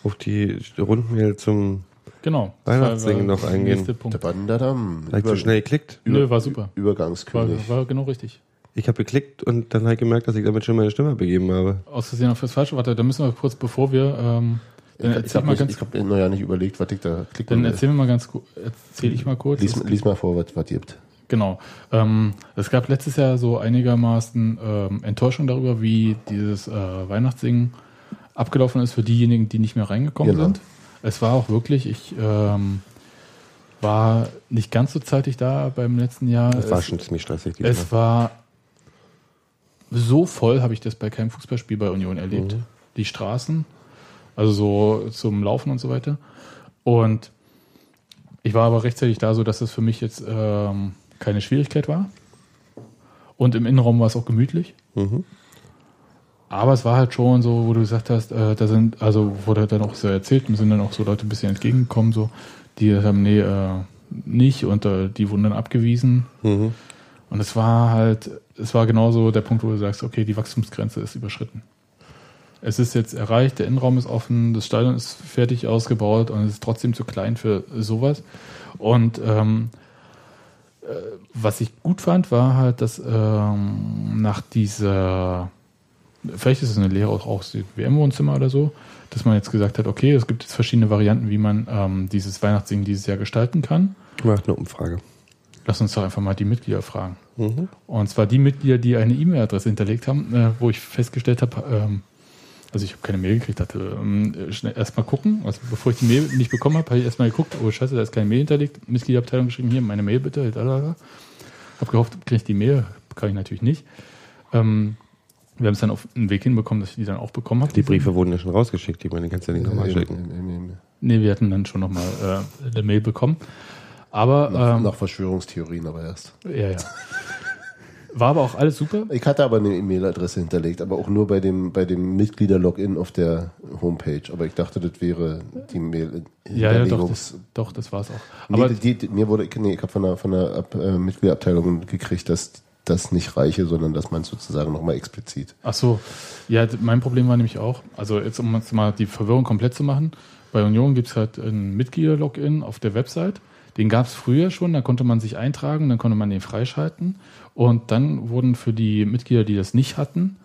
auf die Rundmail zum Genau. Weihnachtssingen noch eingehen. nächste Punkt. Dabandadam. Habe ich zu schnell geklickt? Nö, war super. War, Übergangskönig. war genau richtig. Ich habe geklickt und dann habe ich gemerkt, dass ich damit schon meine Stimme begeben habe. Aus Versehen auf das Falsche. Warte, da müssen wir kurz, bevor wir. Ähm, ich habe hab noch ja nicht überlegt, was ich da klicken Dann erzähl mir mal ganz kurz. Erzähl ich mal kurz. Lies, Es- lies mal vor, was was gibt. Genau. Ähm, es gab letztes Jahr so einigermaßen ähm, Enttäuschung darüber, wie dieses äh, Weihnachtssingen abgelaufen ist für diejenigen, die nicht mehr reingekommen Genau. sind. Es war auch wirklich, ich ähm, war nicht ganz so zeitig da beim letzten Jahr. Das war es, schon ziemlich stressig. diesmal. es war so voll, habe ich das bei keinem Fußballspiel bei Union erlebt. Mhm. Die Straßen, also so zum Laufen und so weiter. Und ich war aber rechtzeitig da, so dass das für mich jetzt ähm, keine Schwierigkeit war. Und im Innenraum war es auch gemütlich. Mhm. Aber es war halt schon so, wo du gesagt hast, äh, da sind, also wurde dann auch so erzählt, mir sind dann auch so Leute ein bisschen entgegengekommen, so, die haben, nee, äh, nicht und äh, die wurden dann abgewiesen. Mhm. Und es war halt, es war genauso der Punkt, wo du sagst, okay, die Wachstumsgrenze ist überschritten. Es ist jetzt erreicht, der Innenraum ist offen, das Stadion ist fertig ausgebaut und es ist trotzdem zu klein für sowas. Und ähm, äh, was ich gut fand, war halt, dass ähm, nach dieser, vielleicht ist es eine Lehre auch aus dem WM-Wohnzimmer oder so, dass man jetzt gesagt hat, okay, es gibt jetzt verschiedene Varianten, wie man ähm, dieses Weihnachtssingen dieses Jahr gestalten kann. Macht eine Umfrage. Lass uns doch einfach mal die Mitglieder fragen. Mhm. Und zwar die Mitglieder, die eine E-Mail-Adresse hinterlegt haben, äh, wo ich festgestellt habe, ähm, also ich habe keine Mail gekriegt, hatte ähm, schnell erstmal gucken. Also bevor ich die Mail nicht bekommen habe, habe ich erstmal geguckt, oh scheiße, da ist keine Mail hinterlegt. Mitgliederabteilung geschrieben, hier, meine Mail bitte. Habe gehofft, kriege ich die Mail, kann ich natürlich nicht. Ähm, wir haben es dann auf einen Weg hinbekommen, dass ich die dann auch bekommen habe. Die Briefe wurden ja schon rausgeschickt. Ich meine, die kannst du ja nicht nochmal Äh, schicken. Nee, wir hatten dann schon nochmal äh, eine Mail bekommen. Aber Nach, ähm, nach Verschwörungstheorien aber erst. ja, ja. War aber auch alles super. Ich hatte aber eine E-Mail-Adresse hinterlegt, aber auch nur bei dem, bei dem Mitglieder-Login auf der Homepage. Aber ich dachte, das wäre die Mail. Ja, ja, doch, das, doch, das war es auch. Nee, Aber die, die, mir wurde, nee, ich habe von der, von der Ab, äh, Mitgliederabteilung gekriegt, dass das nicht reiche, sondern dass man sozusagen nochmal explizit. Ach so, ja, mein Problem war nämlich auch, also jetzt um jetzt mal die Verwirrung komplett zu machen, bei Union gibt es halt ein Mitglieder-Login auf der Website. Den gab es früher schon, da konnte man sich eintragen, dann konnte man den freischalten. Und dann wurden für die Mitglieder, die das nicht hatten,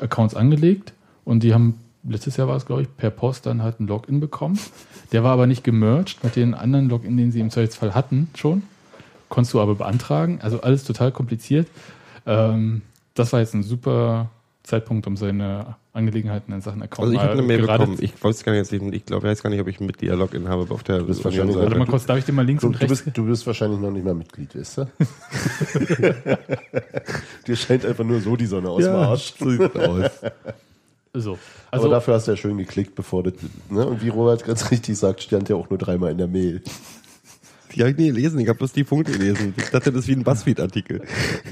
Accounts angelegt und die haben, letztes Jahr war es, glaube ich, per Post dann halt ein Login bekommen. Der war aber nicht gemerged mit den anderen Login, den sie im Zweifelsfall hatten schon. Konntest du aber beantragen. Also alles total kompliziert. Ähm, das war jetzt ein super Zeitpunkt, um seine Angelegenheiten in Sachen Account Also ich habe eine Mail gerade bekommen. Ich weiß gar nicht, jetzt, ich glaube, ich weiß gar nicht, ob ich ein Mitglieder-Login habe auf der bist wahrscheinlich- Warte mal kurz, darf ich dir mal links Du, und du, rechts? bist, du bist wahrscheinlich noch nicht mal Mitglied, weißt du? Dir scheint einfach nur so die Sonne aus dem Arsch. so sieht's aus. So. Also, aber dafür hast du ja schön geklickt, bevor das, ne? Und wie Robert ganz richtig sagt, stand ja auch nur dreimal in der Mail. Die habe ich nie gelesen, ich habe bloß die Punkte gelesen. Ich dachte, das ist wie ein Buzzfeed-Artikel.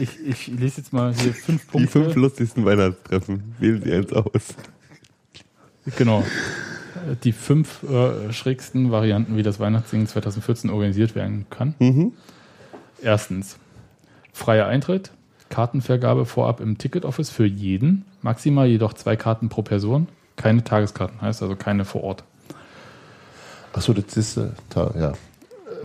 ich, ich lese jetzt mal hier fünf Die Punkte. fünf lustigsten Weihnachtstreffen. Wählen Sie eins aus. Genau. Die fünf äh, schrägsten Varianten, wie das Weihnachtssingen 2014 organisiert werden kann. Erstens, freier Eintritt, Kartenvergabe vorab im Ticket-Office für jeden, maximal jedoch zwei Karten pro Person, keine Tageskarten, heißt also keine vor Ort. Achso, das ist, äh, ja.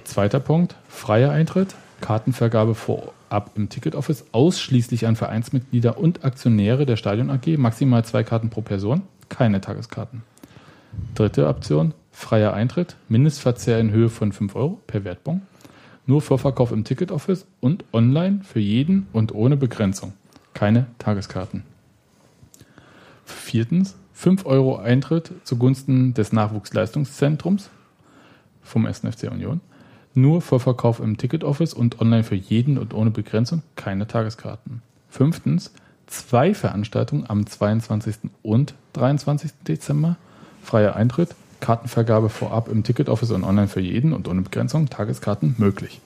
Zweiter Punkt, freier Eintritt, Kartenvergabe vorab im Ticket-Office, ausschließlich an Vereinsmitglieder und Aktionäre der Stadion AG, maximal zwei Karten pro Person, keine Tageskarten. Dritte Option, freier Eintritt, Mindestverzehr in Höhe von 5 Euro per Wertbon, nur Vorverkauf im Ticket-Office und online für jeden und ohne Begrenzung, keine Tageskarten. Viertens, 5 Euro Eintritt zugunsten des Nachwuchsleistungszentrums vom 1. FC Union. Nur Vorverkauf im Ticket-Office und online für jeden und ohne Begrenzung, keine Tageskarten. Fünftens, zwei Veranstaltungen am 22. und 23. Dezember, freier Eintritt, Kartenvergabe vorab im Ticket-Office und online für jeden und ohne Begrenzung, Tageskarten möglich.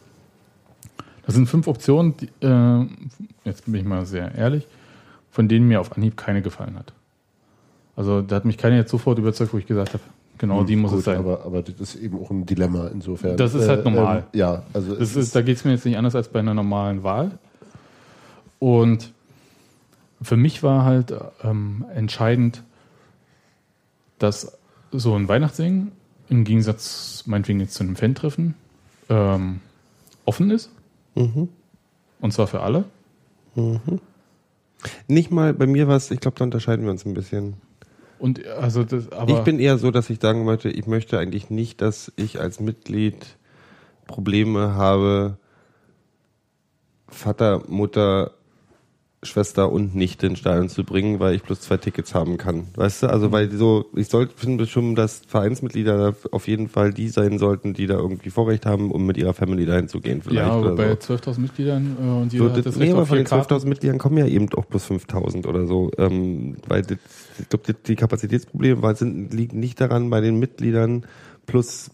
Das sind fünf Optionen, die, äh, jetzt bin ich mal sehr ehrlich, von denen mir auf Anhieb keine gefallen hat. Also da hat mich keine jetzt sofort überzeugt, wo ich gesagt habe, genau hm, die muss gut, es sein. Aber, aber das ist eben auch ein Dilemma insofern. Das ist halt äh, normal. Ähm, ja, also das ist, da geht es mir jetzt nicht anders als bei einer normalen Wahl. Und für mich war halt ähm, entscheidend, dass so ein Weihnachtssingen im Gegensatz meinetwegen jetzt zu einem Fan-Treffen ähm, offen ist. Mhm. Und zwar für alle. Mhm. Nicht mal, bei mir war es, ich glaube, da unterscheiden wir uns ein bisschen. Und also das, aber ich bin eher so, dass ich sagen möchte, ich möchte eigentlich nicht, dass ich als Mitglied Probleme habe, Vater, Mutter, Schwester und Nichte ins Stadion zu bringen, weil ich bloß zwei Tickets haben kann. Weißt du, also weil so, ich sollte finde schon, dass Vereinsmitglieder auf jeden Fall die sein sollten, die da irgendwie Vorrecht haben, um mit ihrer Family dahin zu gehen. Vielleicht ja, aber bei so. 12.000 Mitgliedern äh, und jeder so, hat das nee, aber von den 12.000 Mitgliedern kommen ja eben auch plus 5.000 oder so, ähm, weil das, ich glaube, die, die Kapazitätsprobleme sind, liegen nicht daran bei den Mitgliedern plus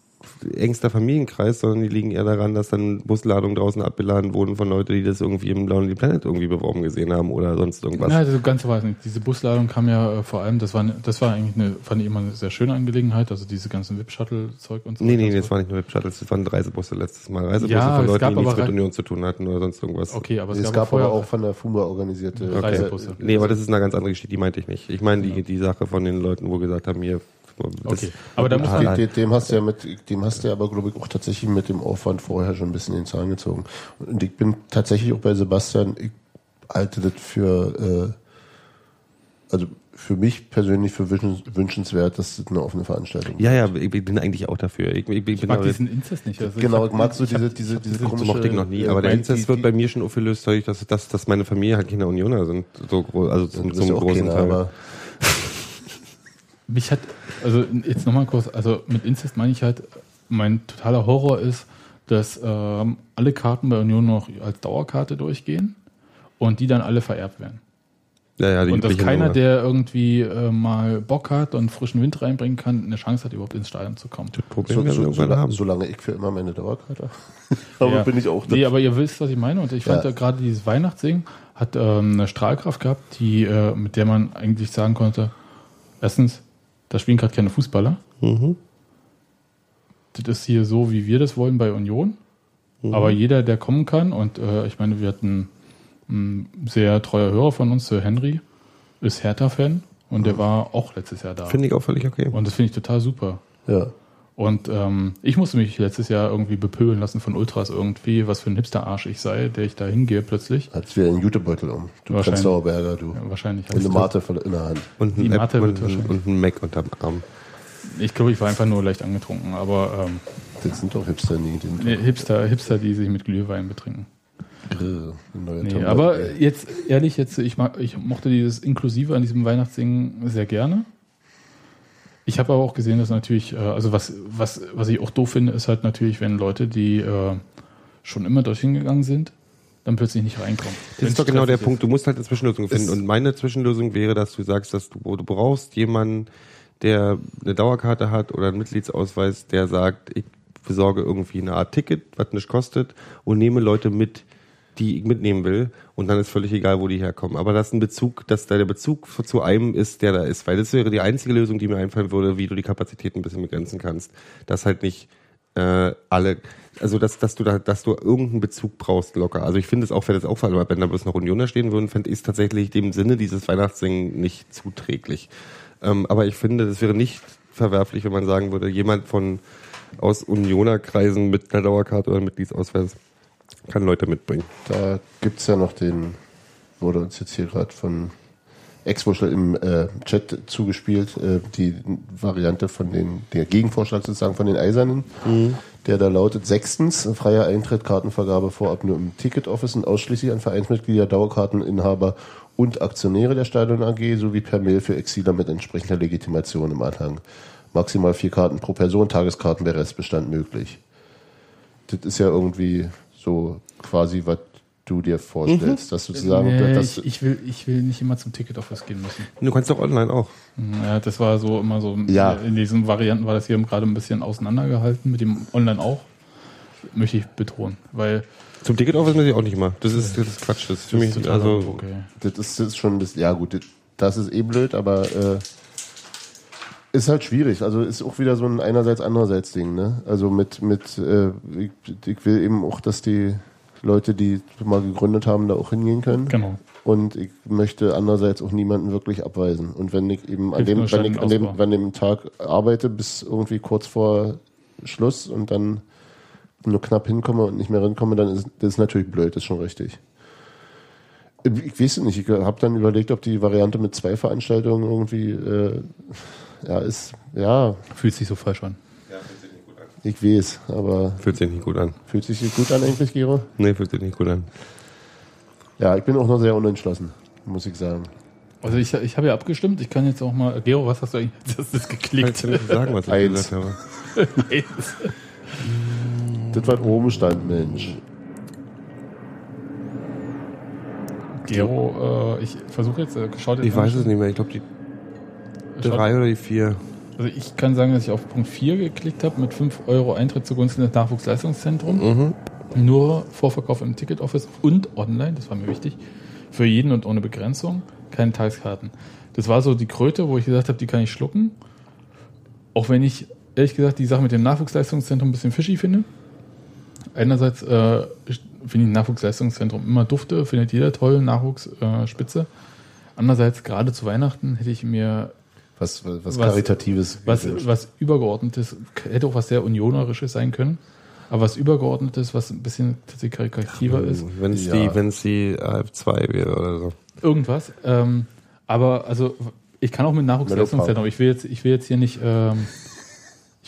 engster Familienkreis, sondern die liegen eher daran, dass dann Busladungen draußen abgeladen wurden von Leuten, die das irgendwie im Lonely Planet irgendwie beworben gesehen haben oder sonst irgendwas. Ja, also ganz weiß nicht. Diese Busladung kam ja äh, vor allem, das war, das war eigentlich eine, fand ich immer eine sehr schöne Angelegenheit, also diese ganzen VIP-Shuttle-Zeug und so. Nee, nee, das war nicht nur VIP-Shuttles, das waren Reisebusse letztes Mal. Reisebusse ja, von Leuten, die nichts mit Union zu tun hatten oder sonst irgendwas. Okay, aber es, es gab, gab aber auch von der FUMA organisierte okay. Reisebusse. Nee, aber das ist eine ganz andere Geschichte, die meinte ich nicht. Ich meine die, ja. die Sache von den Leuten, wo gesagt haben, hier Okay. Aber da muss man dem, dem hast du ja mit, dem hast du ja aber glaube ich auch tatsächlich mit dem Aufwand vorher schon ein bisschen in den Zahn gezogen. Und ich bin tatsächlich auch bei Sebastian, ich halte das für, äh, also für mich persönlich für wünschenswert, dass das eine offene Veranstaltung ist. Ja, ja, ich bin eigentlich auch dafür. Ich, ich, ich, ich mag diesen Inzest nicht. Also genau, ich mag so diese, diese, diese komische... mochte ich noch nie, aber der Inzest wird bei mir schon aufgelöst, dadurch, dass, dass, dass meine Familie halt Kinder Unioner sind. So, also zum, zum großen Kinder, Teil. Mich hat, also jetzt nochmal kurz, also mit Inzest meine ich halt, mein totaler Horror ist, dass ähm, alle Karten bei Union noch als Dauerkarte durchgehen und die dann alle vererbt werden. Ja, ja, die und dass keiner, Nummer. der irgendwie äh, mal Bock hat und frischen Wind reinbringen kann, eine Chance hat, überhaupt ins Stadion zu kommen. Das Problem so, so, so, haben. Solange ich für immer meine Dauerkarte habe. ja. bin ich auch. Nee, aber ihr wisst, was ich meine. Und ich fand ja. gerade dieses Weihnachtssingen hat ähm, eine Strahlkraft gehabt, die, äh, mit der man eigentlich sagen konnte, erstens, da spielen gerade keine Fußballer. Mhm. Das ist hier so, wie wir das wollen bei Union. Mhm. Aber jeder, der kommen kann, und äh, ich meine, wir hatten einen sehr treuer Hörer von uns, Sir Henry, ist Hertha-Fan und der mhm. war auch letztes Jahr da. Finde ich auch völlig okay. Und das finde ich total super. Ja. Und ähm, ich musste mich letztes Jahr irgendwie bepöbeln lassen von Ultras irgendwie, was für ein Hipster-Arsch ich sei, der ich da hingehe plötzlich. Als wir einen Jutebeutel um. Du Prenzlauer du. Ja, wahrscheinlich. Und eine Mate in der Hand. Und ein, Mate und, und ein Mac unterm Arm. Ich glaube, ich war einfach nur leicht angetrunken, aber... Ähm, das sind doch Hipster nie. Nee, Hipster, Hipster, die sich mit Glühwein betrinken. Nee, aber jetzt ehrlich, jetzt ich, mag, ich mochte dieses Inklusive an diesem Weihnachtssingen sehr gerne. Ich habe aber auch gesehen, dass natürlich, äh, also was, was, was ich auch doof finde, ist halt natürlich, wenn Leute, die äh, schon immer dorthin gegangen sind, dann plötzlich nicht reinkommen. Das ist doch genau der ist. Punkt. Du musst halt eine Zwischenlösung finden. Und meine Zwischenlösung wäre, dass du sagst, dass du, du brauchst jemanden, der eine Dauerkarte hat oder einen Mitgliedsausweis, der sagt, ich besorge irgendwie eine Art Ticket, was nicht kostet und nehme Leute mit, die ich mitnehmen will. Und dann ist völlig egal, wo die herkommen. Aber dass ein Bezug, dass da der Bezug zu einem ist, der da ist. Weil das wäre die einzige Lösung, die mir einfallen würde, wie du die Kapazität ein bisschen begrenzen kannst. Dass halt nicht äh, alle, also dass, dass du da, dass du irgendeinen Bezug brauchst locker. Also ich finde es auch, wenn das auch weil wenn da bloß noch Unioner stehen würden, fände ich es tatsächlich dem Sinne dieses Weihnachtssingen nicht zuträglich. Ähm, aber ich finde, das wäre nicht verwerflich, wenn man sagen würde, jemand von aus Unionerkreisen mit einer Dauerkarte oder Mitgliedsausweis kann Leute mitbringen. Da gibt es ja noch den, wurde uns jetzt hier gerade von Exwurschel im äh, Chat zugespielt, äh, die Variante von den, der Gegenvorschlag sozusagen von den Eisernen, mhm. der da lautet, sechstens, freier Eintritt, Kartenvergabe vorab nur im Ticket-Office und ausschließlich an Vereinsmitglieder, Dauerkarteninhaber und Aktionäre der Stadion AG sowie per Mail für Exiler mit entsprechender Legitimation im Anhang. Maximal vier Karten pro Person, Tageskarten bei Restbestand möglich. Das ist ja irgendwie so quasi, was du dir vorstellst, mhm. dass sozusagen. Nee, dass ich, ich, will, ich will nicht immer zum Ticket-Office gehen müssen. Du kannst doch online auch. Ja, das war so immer so. Ja. In diesen Varianten war das hier gerade ein bisschen auseinandergehalten, mit dem Online auch. Möchte ich betonen. Weil Zum Ticket-Office muss ich auch nicht mal. Das ist, das ist Quatsch. Das ist für mich, total also, okay. Das ist, das ist schon das, ja gut, das- das ist eh blöd, aber äh, ist halt schwierig. Also ist auch wieder so ein einerseits andererseits Ding, ne? Also mit mit äh, ich, ich will eben auch, dass die Leute, die mal gegründet haben, da auch hingehen können. Genau. Und ich möchte andererseits auch niemanden wirklich abweisen. Und wenn ich eben an dem, wenn ich an dem, an dem Tag arbeite, bis irgendwie kurz vor Schluss und dann nur knapp hinkomme und nicht mehr rankomme, dann ist das ist natürlich blöd, das ist schon richtig. Ich weiß es nicht, ich habe dann überlegt, ob die Variante mit zwei Veranstaltungen irgendwie, äh, ja, ist, ja, Fühlt sich so falsch an. ich weiß, aber fühlt sich nicht gut an. fühlt sich das gut an eigentlich, Gero? Nee, fühlt sich nicht gut an. Ja, ich bin auch noch sehr unentschlossen, muss ich sagen. Also ich, ich habe ja abgestimmt. Ich kann jetzt auch mal. Gero, was hast du eigentlich? Das ist geklickt. du nicht sagen, was ich Eins. gesagt habe? Das war oben stand, Mensch. Gero, äh, ich versuche jetzt, äh, schaut jetzt Ich weiß es nicht mehr. Ich glaube, die drei oder die vier. Also ich kann sagen, dass ich auf Punkt 4 geklickt habe mit 5 Euro Eintritt zugunsten des Nachwuchsleistungszentrums. Mhm. Nur Vorverkauf im Ticket Office und online, das war mir wichtig. Für jeden und ohne Begrenzung. Keine Tageskarten. Das war so die Kröte, wo ich gesagt habe, die kann ich schlucken. Auch wenn ich, ehrlich gesagt, die Sache mit dem Nachwuchsleistungszentrum ein bisschen fishy finde. Einerseits äh, finde ich Nachwuchsleistungszentrum immer dufte, findet jeder toll, Nachwuchsspitze. Äh. Andererseits, gerade zu Weihnachten hätte ich mir Was, was, was Karitatives. was, was Übergeordnetes, hätte auch was sehr Unionerisches sein können, aber was Übergeordnetes, was ein bisschen tatsächlich karikativer ist, Wenn es Ja. die, wenn's die AF2 wäre oder so. irgendwas. Ähm, aber also ich kann auch mit Nachwuchsleistungszentrum, ich will jetzt, ich will jetzt hier nicht, ähm,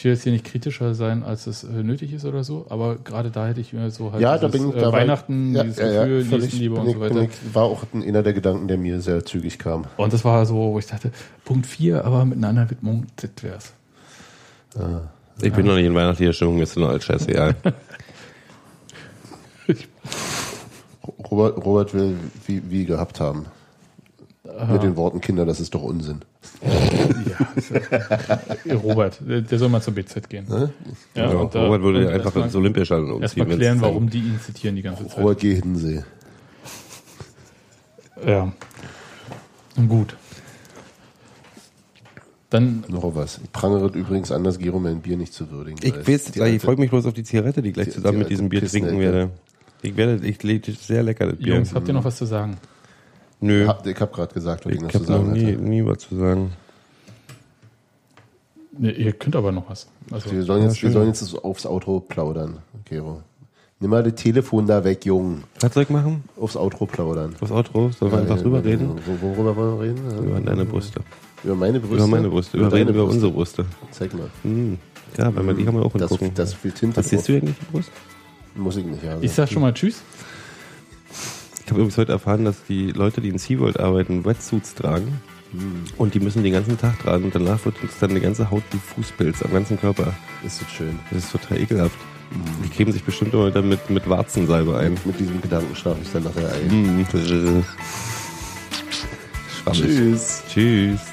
ich will jetzt hier nicht kritischer sein, als es äh, nötig ist oder so, aber gerade da hätte ich mir so halt ja, da dieses, bin ich äh, da Weihnachten, ja, dieses ja, ja, Gefühl, völlig, Nächstenliebe bin und ich, so weiter. bin Ich, war auch ein- einer der Gedanken, der mir sehr zügig kam. Und das war so, wo ich dachte, Punkt 4, aber mit einer anderen Widmung, das wär's. Ich bin noch nicht in weihnachtlicher Stimmung, mir ist nur alles scheißegal. Robert, Robert will wie, wie gehabt haben. Mit den Worten Kinder, das ist doch Unsinn. Ja, Robert, der soll mal zur BZ gehen. Ja, Ja, und da- Robert würde und ja einfach ins Olympiastadion umziehen. Erstmal klären, warum die ihn zitieren die ganze Zeit. Robert G. Hiddensee. Ja. Nun Gut. Dann, Noch was. Ich prangere übrigens an, dass Gero mein Bier nicht zu würdigen Ich weiß. gleich, ich freue mich bloß auf die Zigarette, die gleich die- zusammen die mit diesem Bier trinken werde. Ich werde, ich lege sehr lecker das Bier. Jungs, habt ihr noch was zu sagen? Nö, Hab- Ich habe gerade gesagt, was ich, ich noch zu sagen nie, hatte. nie was zu sagen. Nee, ihr könnt aber noch was. Also, Wir sollen, Ja, jetzt, wir sollen jetzt aufs Outro plaudern, Gero. Nimm mal das Telefon da weg, Jung. Was soll ich machen? Aufs Outro plaudern. Das Outro? Sollen wir einfach drüber reden? Wo- Worüber wollen wir reden? Über deine Brüste. Über meine Brüste? Über meine Brüste. Über, deine reden über Brüste? unsere Brüste. Zeig mal. Hm. Ja, weil wir die haben wir auch Das, gucken. das viel Tinte Was siehst du eigentlich die Brust? Muss ich nicht, ja. ich sag schon mal Tschüss. Ich habe übrigens heute erfahren, dass die Leute, die in SeaWorld arbeiten, Wetsuits tragen. Und die müssen den ganzen Tag tragen und danach wird uns dann die ganze Haut wie Fußpilz am ganzen Körper. Ist das schön. Das ist total ekelhaft. Die kleben sich bestimmt immer dann mit, mit Warzensalbe ein. Mit diesem Gedanken schlafe ich dann nachher ein. Schwammig. Tschüss. Tschüss.